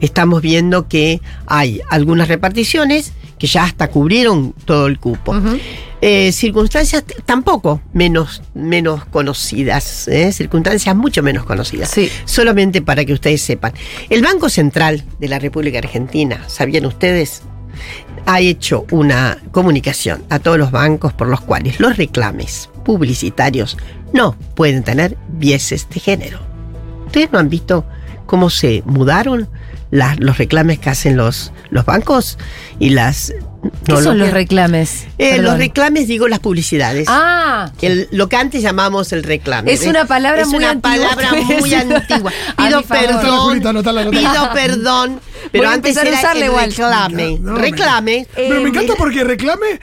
Speaker 3: Estamos viendo que hay algunas reparticiones que ya hasta cubrieron todo el cupo. Eh, circunstancias tampoco menos, menos conocidas, ¿eh? circunstancias mucho menos conocidas.
Speaker 1: Sí.
Speaker 3: Solamente para que ustedes sepan. El Banco Central de la República Argentina, ¿sabían ustedes? Ha hecho una comunicación a todos los bancos por los cuales los reclames publicitarios no pueden tener vieses de género. ¿Ustedes no han visto cómo se mudaron las- los reclames que hacen los, los bancos y las...
Speaker 1: ¿Qué
Speaker 3: no,
Speaker 1: son
Speaker 3: lo
Speaker 1: los reclames?
Speaker 3: eh, los reclames, digo, las publicidades.
Speaker 1: Ah,
Speaker 3: El- lo que antes llamamos el reclame.
Speaker 1: Es
Speaker 3: ¿ves?
Speaker 1: una palabra
Speaker 3: es
Speaker 1: muy
Speaker 3: una
Speaker 1: antigua.
Speaker 3: palabra muy antigua. Pido perdón.
Speaker 2: Julita, anotala, anotala.
Speaker 3: Pido perdón. Pero antes
Speaker 1: a
Speaker 3: era el
Speaker 1: igual.
Speaker 3: reclame.
Speaker 2: No, me-
Speaker 3: reclame.
Speaker 2: Pero
Speaker 1: Eh,
Speaker 2: me encanta
Speaker 1: mira.
Speaker 2: porque reclame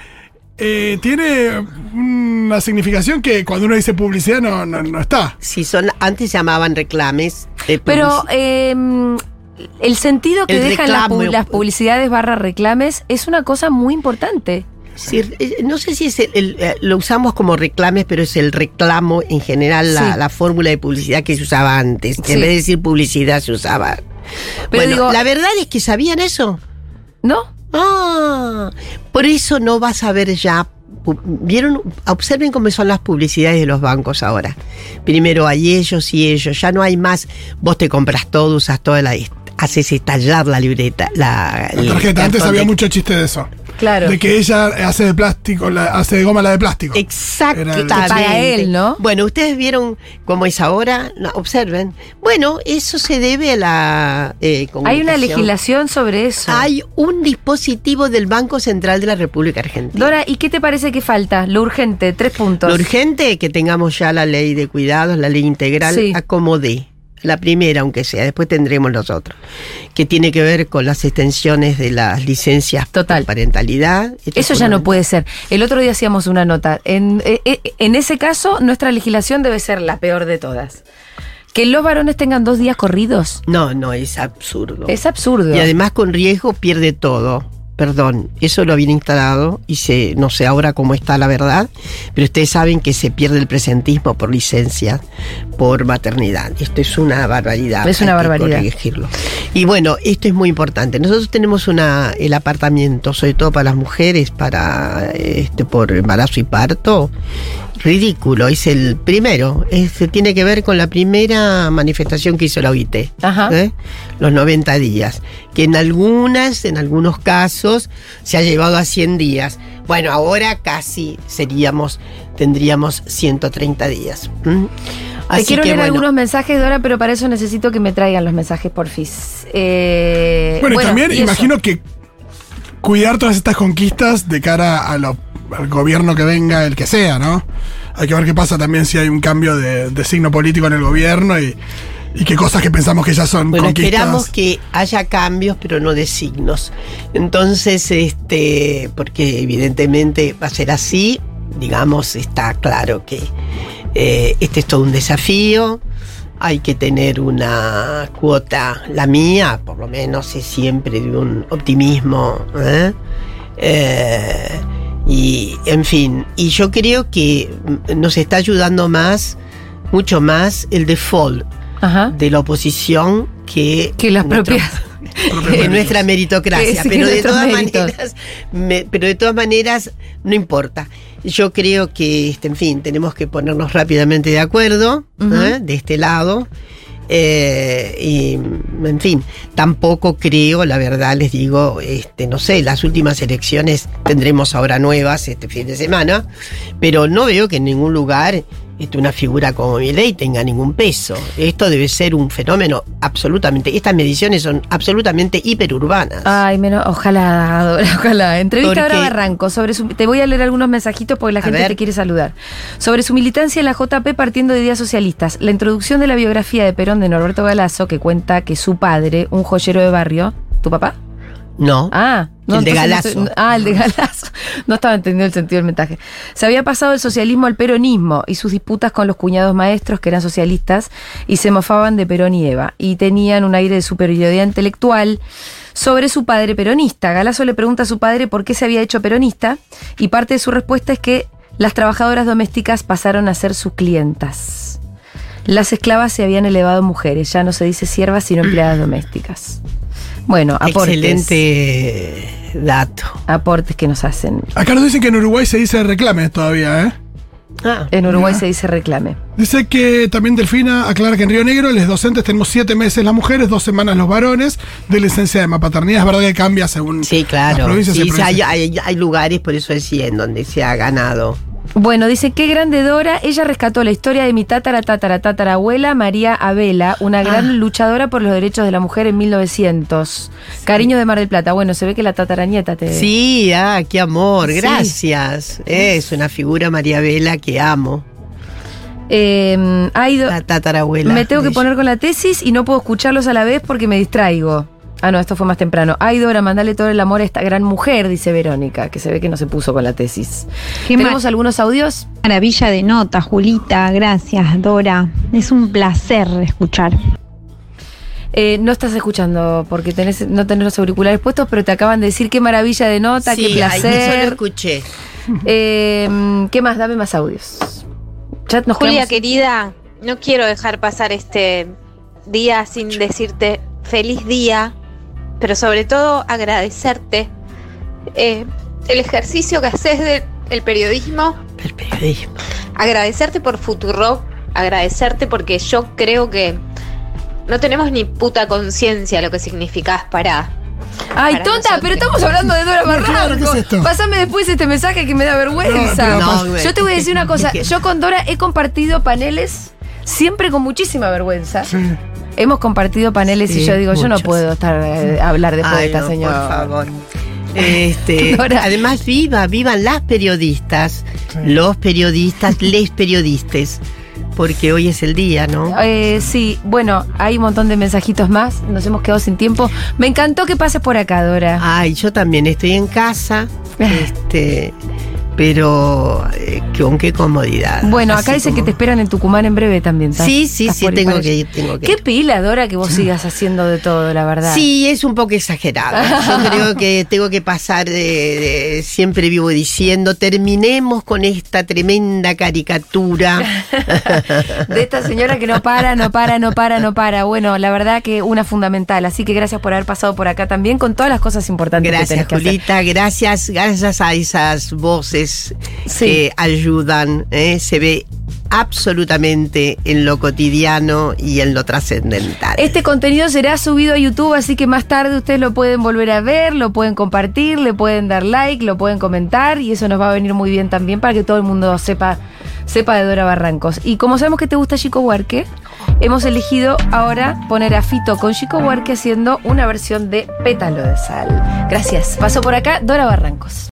Speaker 2: eh, tiene una significación que cuando uno dice publicidad no, no, no está.
Speaker 3: Si son, antes llamaban reclames. eh,
Speaker 1: Pero eh, el sentido que
Speaker 3: El
Speaker 1: dejan las, pu-
Speaker 3: reclame.
Speaker 1: las publicidades barra reclames es una cosa muy importante.
Speaker 3: Sí, eh, no sé si es el, el, eh, lo usamos como reclames, pero es el reclamo en general, la,
Speaker 1: Sí.
Speaker 3: la fórmula de publicidad que se usaba antes.
Speaker 1: Sí.
Speaker 3: En vez de decir publicidad se usaba.
Speaker 1: Pero
Speaker 3: bueno,
Speaker 1: digo-
Speaker 3: la verdad es que sabían eso.
Speaker 1: ¿No?
Speaker 3: Ah, por eso no vas a ver ya. Vieron, observen cómo son las publicidades de los bancos ahora. Primero hay ellos y ellos, ya no hay más. Vos te compras todo, usas toda la, haces estallar la libreta, la,
Speaker 2: tarjeta, antes había
Speaker 3: de-
Speaker 2: mucho chiste de eso.
Speaker 1: Claro.
Speaker 2: De que ella hace de plástico, la- hace de goma la de plástico.
Speaker 3: Exactamente.
Speaker 1: Paga él, ¿no?
Speaker 3: Bueno, ustedes vieron cómo es ahora, No, observen. Bueno, eso se debe a la eh,
Speaker 1: Hay una legislación sobre eso.
Speaker 3: Hay un dispositivo del Banco Central de la República Argentina.
Speaker 1: Dora, ¿y qué te parece que falta? Lo urgente, tres puntos.
Speaker 3: Lo urgente que tengamos ya la ley de cuidados, la ley integral,
Speaker 1: Sí.
Speaker 3: acomodé. La primera, aunque sea, después tendremos los otros. Que tiene que ver con las extensiones de las licencias
Speaker 1: Total.
Speaker 3: parentalidad. Esto es
Speaker 1: Eso ya no puede ser. El otro día hacíamos una nota. En, eh, eh, en ese caso, nuestra legislación debe ser la peor de todas. Que los varones tengan dos días corridos
Speaker 3: No, no, es absurdo.
Speaker 1: es absurdo.
Speaker 3: Y además con riesgo pierde todo. Perdón, eso lo habían instalado y se, no sé ahora cómo está la verdad, pero ustedes saben que se pierde el presentismo por licencia, por maternidad. Esto es una barbaridad.
Speaker 1: Es una
Speaker 3: hay que
Speaker 1: barbaridad.
Speaker 3: corregirlo. Y bueno, esto es muy importante. Nosotros tenemos una, el apartamiento, sobre todo para las mujeres, para este, por embarazo y parto. Ridículo, es el primero. Es, tiene que ver con la primera manifestación que hizo la OIT.
Speaker 1: Ajá.
Speaker 3: ¿eh? los 90 días, que en algunas, en algunos casos, se ha llevado a 100 días. Bueno, ahora casi seríamos, tendríamos 130 días.
Speaker 1: Te quiero
Speaker 3: que
Speaker 1: leer
Speaker 3: bueno,
Speaker 1: algunos mensajes, Dora, pero para eso necesito que me traigan los mensajes, porfis. Eh,
Speaker 2: Bueno, y también
Speaker 1: y
Speaker 2: imagino que cuidar todas estas conquistas de cara a lo- al gobierno que venga, el que sea, ¿no? Hay que ver qué pasa también si hay un cambio de, de signo político en el gobierno y, y qué cosas que pensamos que ya son
Speaker 3: Bueno,
Speaker 2: conquistas.
Speaker 3: esperamos que haya cambios, pero no de signos. Entonces, este, porque evidentemente va a ser así, digamos, está claro que eh, este es todo un desafío. Hay que tener una cuota, la mía, por lo menos, es siempre de un optimismo. ¿eh? Eh, y, en fin, y yo creo que mm, nos está ayudando más, mucho más, el default
Speaker 1: Ajá.
Speaker 3: de la oposición que,
Speaker 1: Que las
Speaker 3: nuestro-
Speaker 1: propias-
Speaker 3: de nuestra meritocracia,
Speaker 1: Sí,
Speaker 3: pero de todas
Speaker 1: méritos.
Speaker 3: maneras, me- pero de todas maneras no importa. Yo creo que, este, en fin, tenemos que ponernos rápidamente de acuerdo. ¿eh? de este lado. Eh, y, en fin, tampoco creo, la verdad les digo, este, no sé, las últimas elecciones tendremos ahora nuevas este fin de semana, pero no veo que en ningún lugar una figura como Milei tenga ningún peso. Esto debe ser un fenómeno absolutamente, estas mediciones son absolutamente hiperurbanas.
Speaker 1: Ay, menos, ojalá, ojalá. Entrevista
Speaker 3: Porque-
Speaker 1: ahora Barranco sobre su. Te voy a leer algunos mensajitos porque la gente
Speaker 3: ver.
Speaker 1: te quiere saludar. Sobre su militancia en la JP partiendo de ideas socialistas. La introducción de la biografía de Perón de Norberto Galazo, que cuenta que su padre, un joyero de barrio, ¿tu papá?
Speaker 3: No.
Speaker 1: Ah,
Speaker 3: El de
Speaker 1: no
Speaker 3: Galazo.
Speaker 1: ah, el de Galazo. No estaba entendiendo el sentido del mensaje. Se había pasado del socialismo al peronismo y sus disputas con los cuñados maestros que eran socialistas y se mofaban de Perón y Eva. Y tenían un aire de superioridad intelectual sobre su padre peronista. Galazo le pregunta a su padre por qué se había hecho peronista y parte de su respuesta es que las trabajadoras domésticas pasaron a ser sus clientas. Las esclavas se habían elevado mujeres, ya no se dice siervas sino empleadas domésticas. Bueno, aportes.
Speaker 3: Excelente dato.
Speaker 1: aportes que nos hacen.
Speaker 2: Acá nos dicen que en Uruguay se dice reclame todavía, ¿eh?
Speaker 3: Ah,
Speaker 1: En Uruguay se dice reclame.
Speaker 2: Dice que también Delfina aclara que en Río Negro, los docentes tenemos siete meses las mujeres, dos semanas los varones, de licencia de paternidad. Es verdad que cambia según
Speaker 3: sí,
Speaker 2: las
Speaker 3: claro.
Speaker 2: provincias. y
Speaker 3: Sí, sí, hay,
Speaker 2: provincias.
Speaker 3: hay- hay lugares, por eso decía, en donde se ha ganado.
Speaker 1: Bueno, dice, qué grande Dora. Ella rescató la historia de mi tatara, tatara, tatarabuela María Abela, una gran
Speaker 3: Ah.
Speaker 1: luchadora por los derechos de la mujer en 1900. Cariño de Mar del Plata. Bueno, se ve que la tataranieta te...
Speaker 3: Sí, ah, qué amor,
Speaker 1: Sí.
Speaker 3: gracias. Es una figura María Vela que amo.
Speaker 1: Eh,
Speaker 3: La tatarabuela.
Speaker 1: me tengo que poner con la tesis y no puedo escucharlos a la vez porque me distraigo. Ah, no, esto fue más temprano. Ay, Dora, mandale todo el amor a esta gran mujer, dice Verónica, que se ve que no se puso con la tesis.
Speaker 4: Qué
Speaker 1: ¿Tenemos algunos audios?
Speaker 4: maravilla de nota, Julita. Gracias, Dora. Es un placer escuchar.
Speaker 1: Eh, no estás escuchando porque tenés, no tenés los auriculares puestos, pero te acaban de decir qué maravilla de nota,
Speaker 3: Sí,
Speaker 1: qué
Speaker 3: ay, eso lo
Speaker 1: placer.
Speaker 3: escuché.
Speaker 1: Eh, ¿Qué más? Dame más audios. Ya nos
Speaker 5: Julia,
Speaker 1: quedamos-
Speaker 5: querida, no quiero dejar pasar este día sin decirte feliz día, pero sobre todo agradecerte eh, el ejercicio que haces del periodismo,
Speaker 3: El periodismo.
Speaker 5: agradecerte por Futuro, agradecerte porque yo creo que no tenemos ni puta conciencia lo que significás para...
Speaker 1: Ay,
Speaker 5: para
Speaker 1: tonta,
Speaker 5: nosotros.
Speaker 1: pero estamos hablando de Dora Barranco.
Speaker 2: ¿qué es esto?
Speaker 1: Pásame después este mensaje que me da vergüenza.
Speaker 2: No,
Speaker 3: No,
Speaker 2: pero
Speaker 1: Yo te voy a decir una cosa. Yo con Dora he compartido paneles siempre con muchísima vergüenza.
Speaker 2: Sí.
Speaker 1: Hemos compartido paneles y yo digo, yo no puedo estar eh, hablar de
Speaker 3: Ay,
Speaker 1: esta
Speaker 3: no,
Speaker 1: señora.
Speaker 3: Por favor. Este, además, viva, vivan las periodistas, los periodistas, les periodistas, porque hoy es el día, ¿no?
Speaker 1: Eh, sí, bueno, hay un montón de mensajitos más. Nos hemos quedado sin tiempo. Me encantó que pases por acá, Dora.
Speaker 3: Ay, yo también estoy en casa, este, pero eh, con qué comodidad.
Speaker 1: bueno, acá dice que te esperan en Tucumán en breve también. ¿estás-
Speaker 3: Sí, sí, sí, tengo que ir, tengo que
Speaker 1: Qué pila, Dora, que vos sigas haciendo de todo, la verdad.
Speaker 3: Sí, es un poco exagerado. Yo creo que tengo que pasar siempre vivo diciendo, terminemos con esta tremenda caricatura.
Speaker 1: De esta señora que no para, no para, no para, no para. Bueno, la verdad que una fundamental. Así que gracias por haber pasado por acá también con todas las cosas importantes que
Speaker 3: Gracias,
Speaker 1: tenés que hacer.
Speaker 3: Julita. Gracias, gracias a esas voces
Speaker 1: Sí.
Speaker 3: que ayudan. ¿eh? Se ve absolutamente en lo cotidiano y en lo trascendental.
Speaker 1: Este contenido será subido a YouTube, así que más tarde ustedes lo pueden volver a ver, lo pueden compartir, le pueden dar like, lo pueden comentar y eso nos va a venir muy bien también para que todo el mundo sepa, sepa de Dora Barrancos. Y como sabemos que te gusta Chico Huarque, hemos elegido ahora poner a Fito con Chico Huarque haciendo una versión de Pétalo de Sal. Gracias. Pasó por acá Dora Barrancos.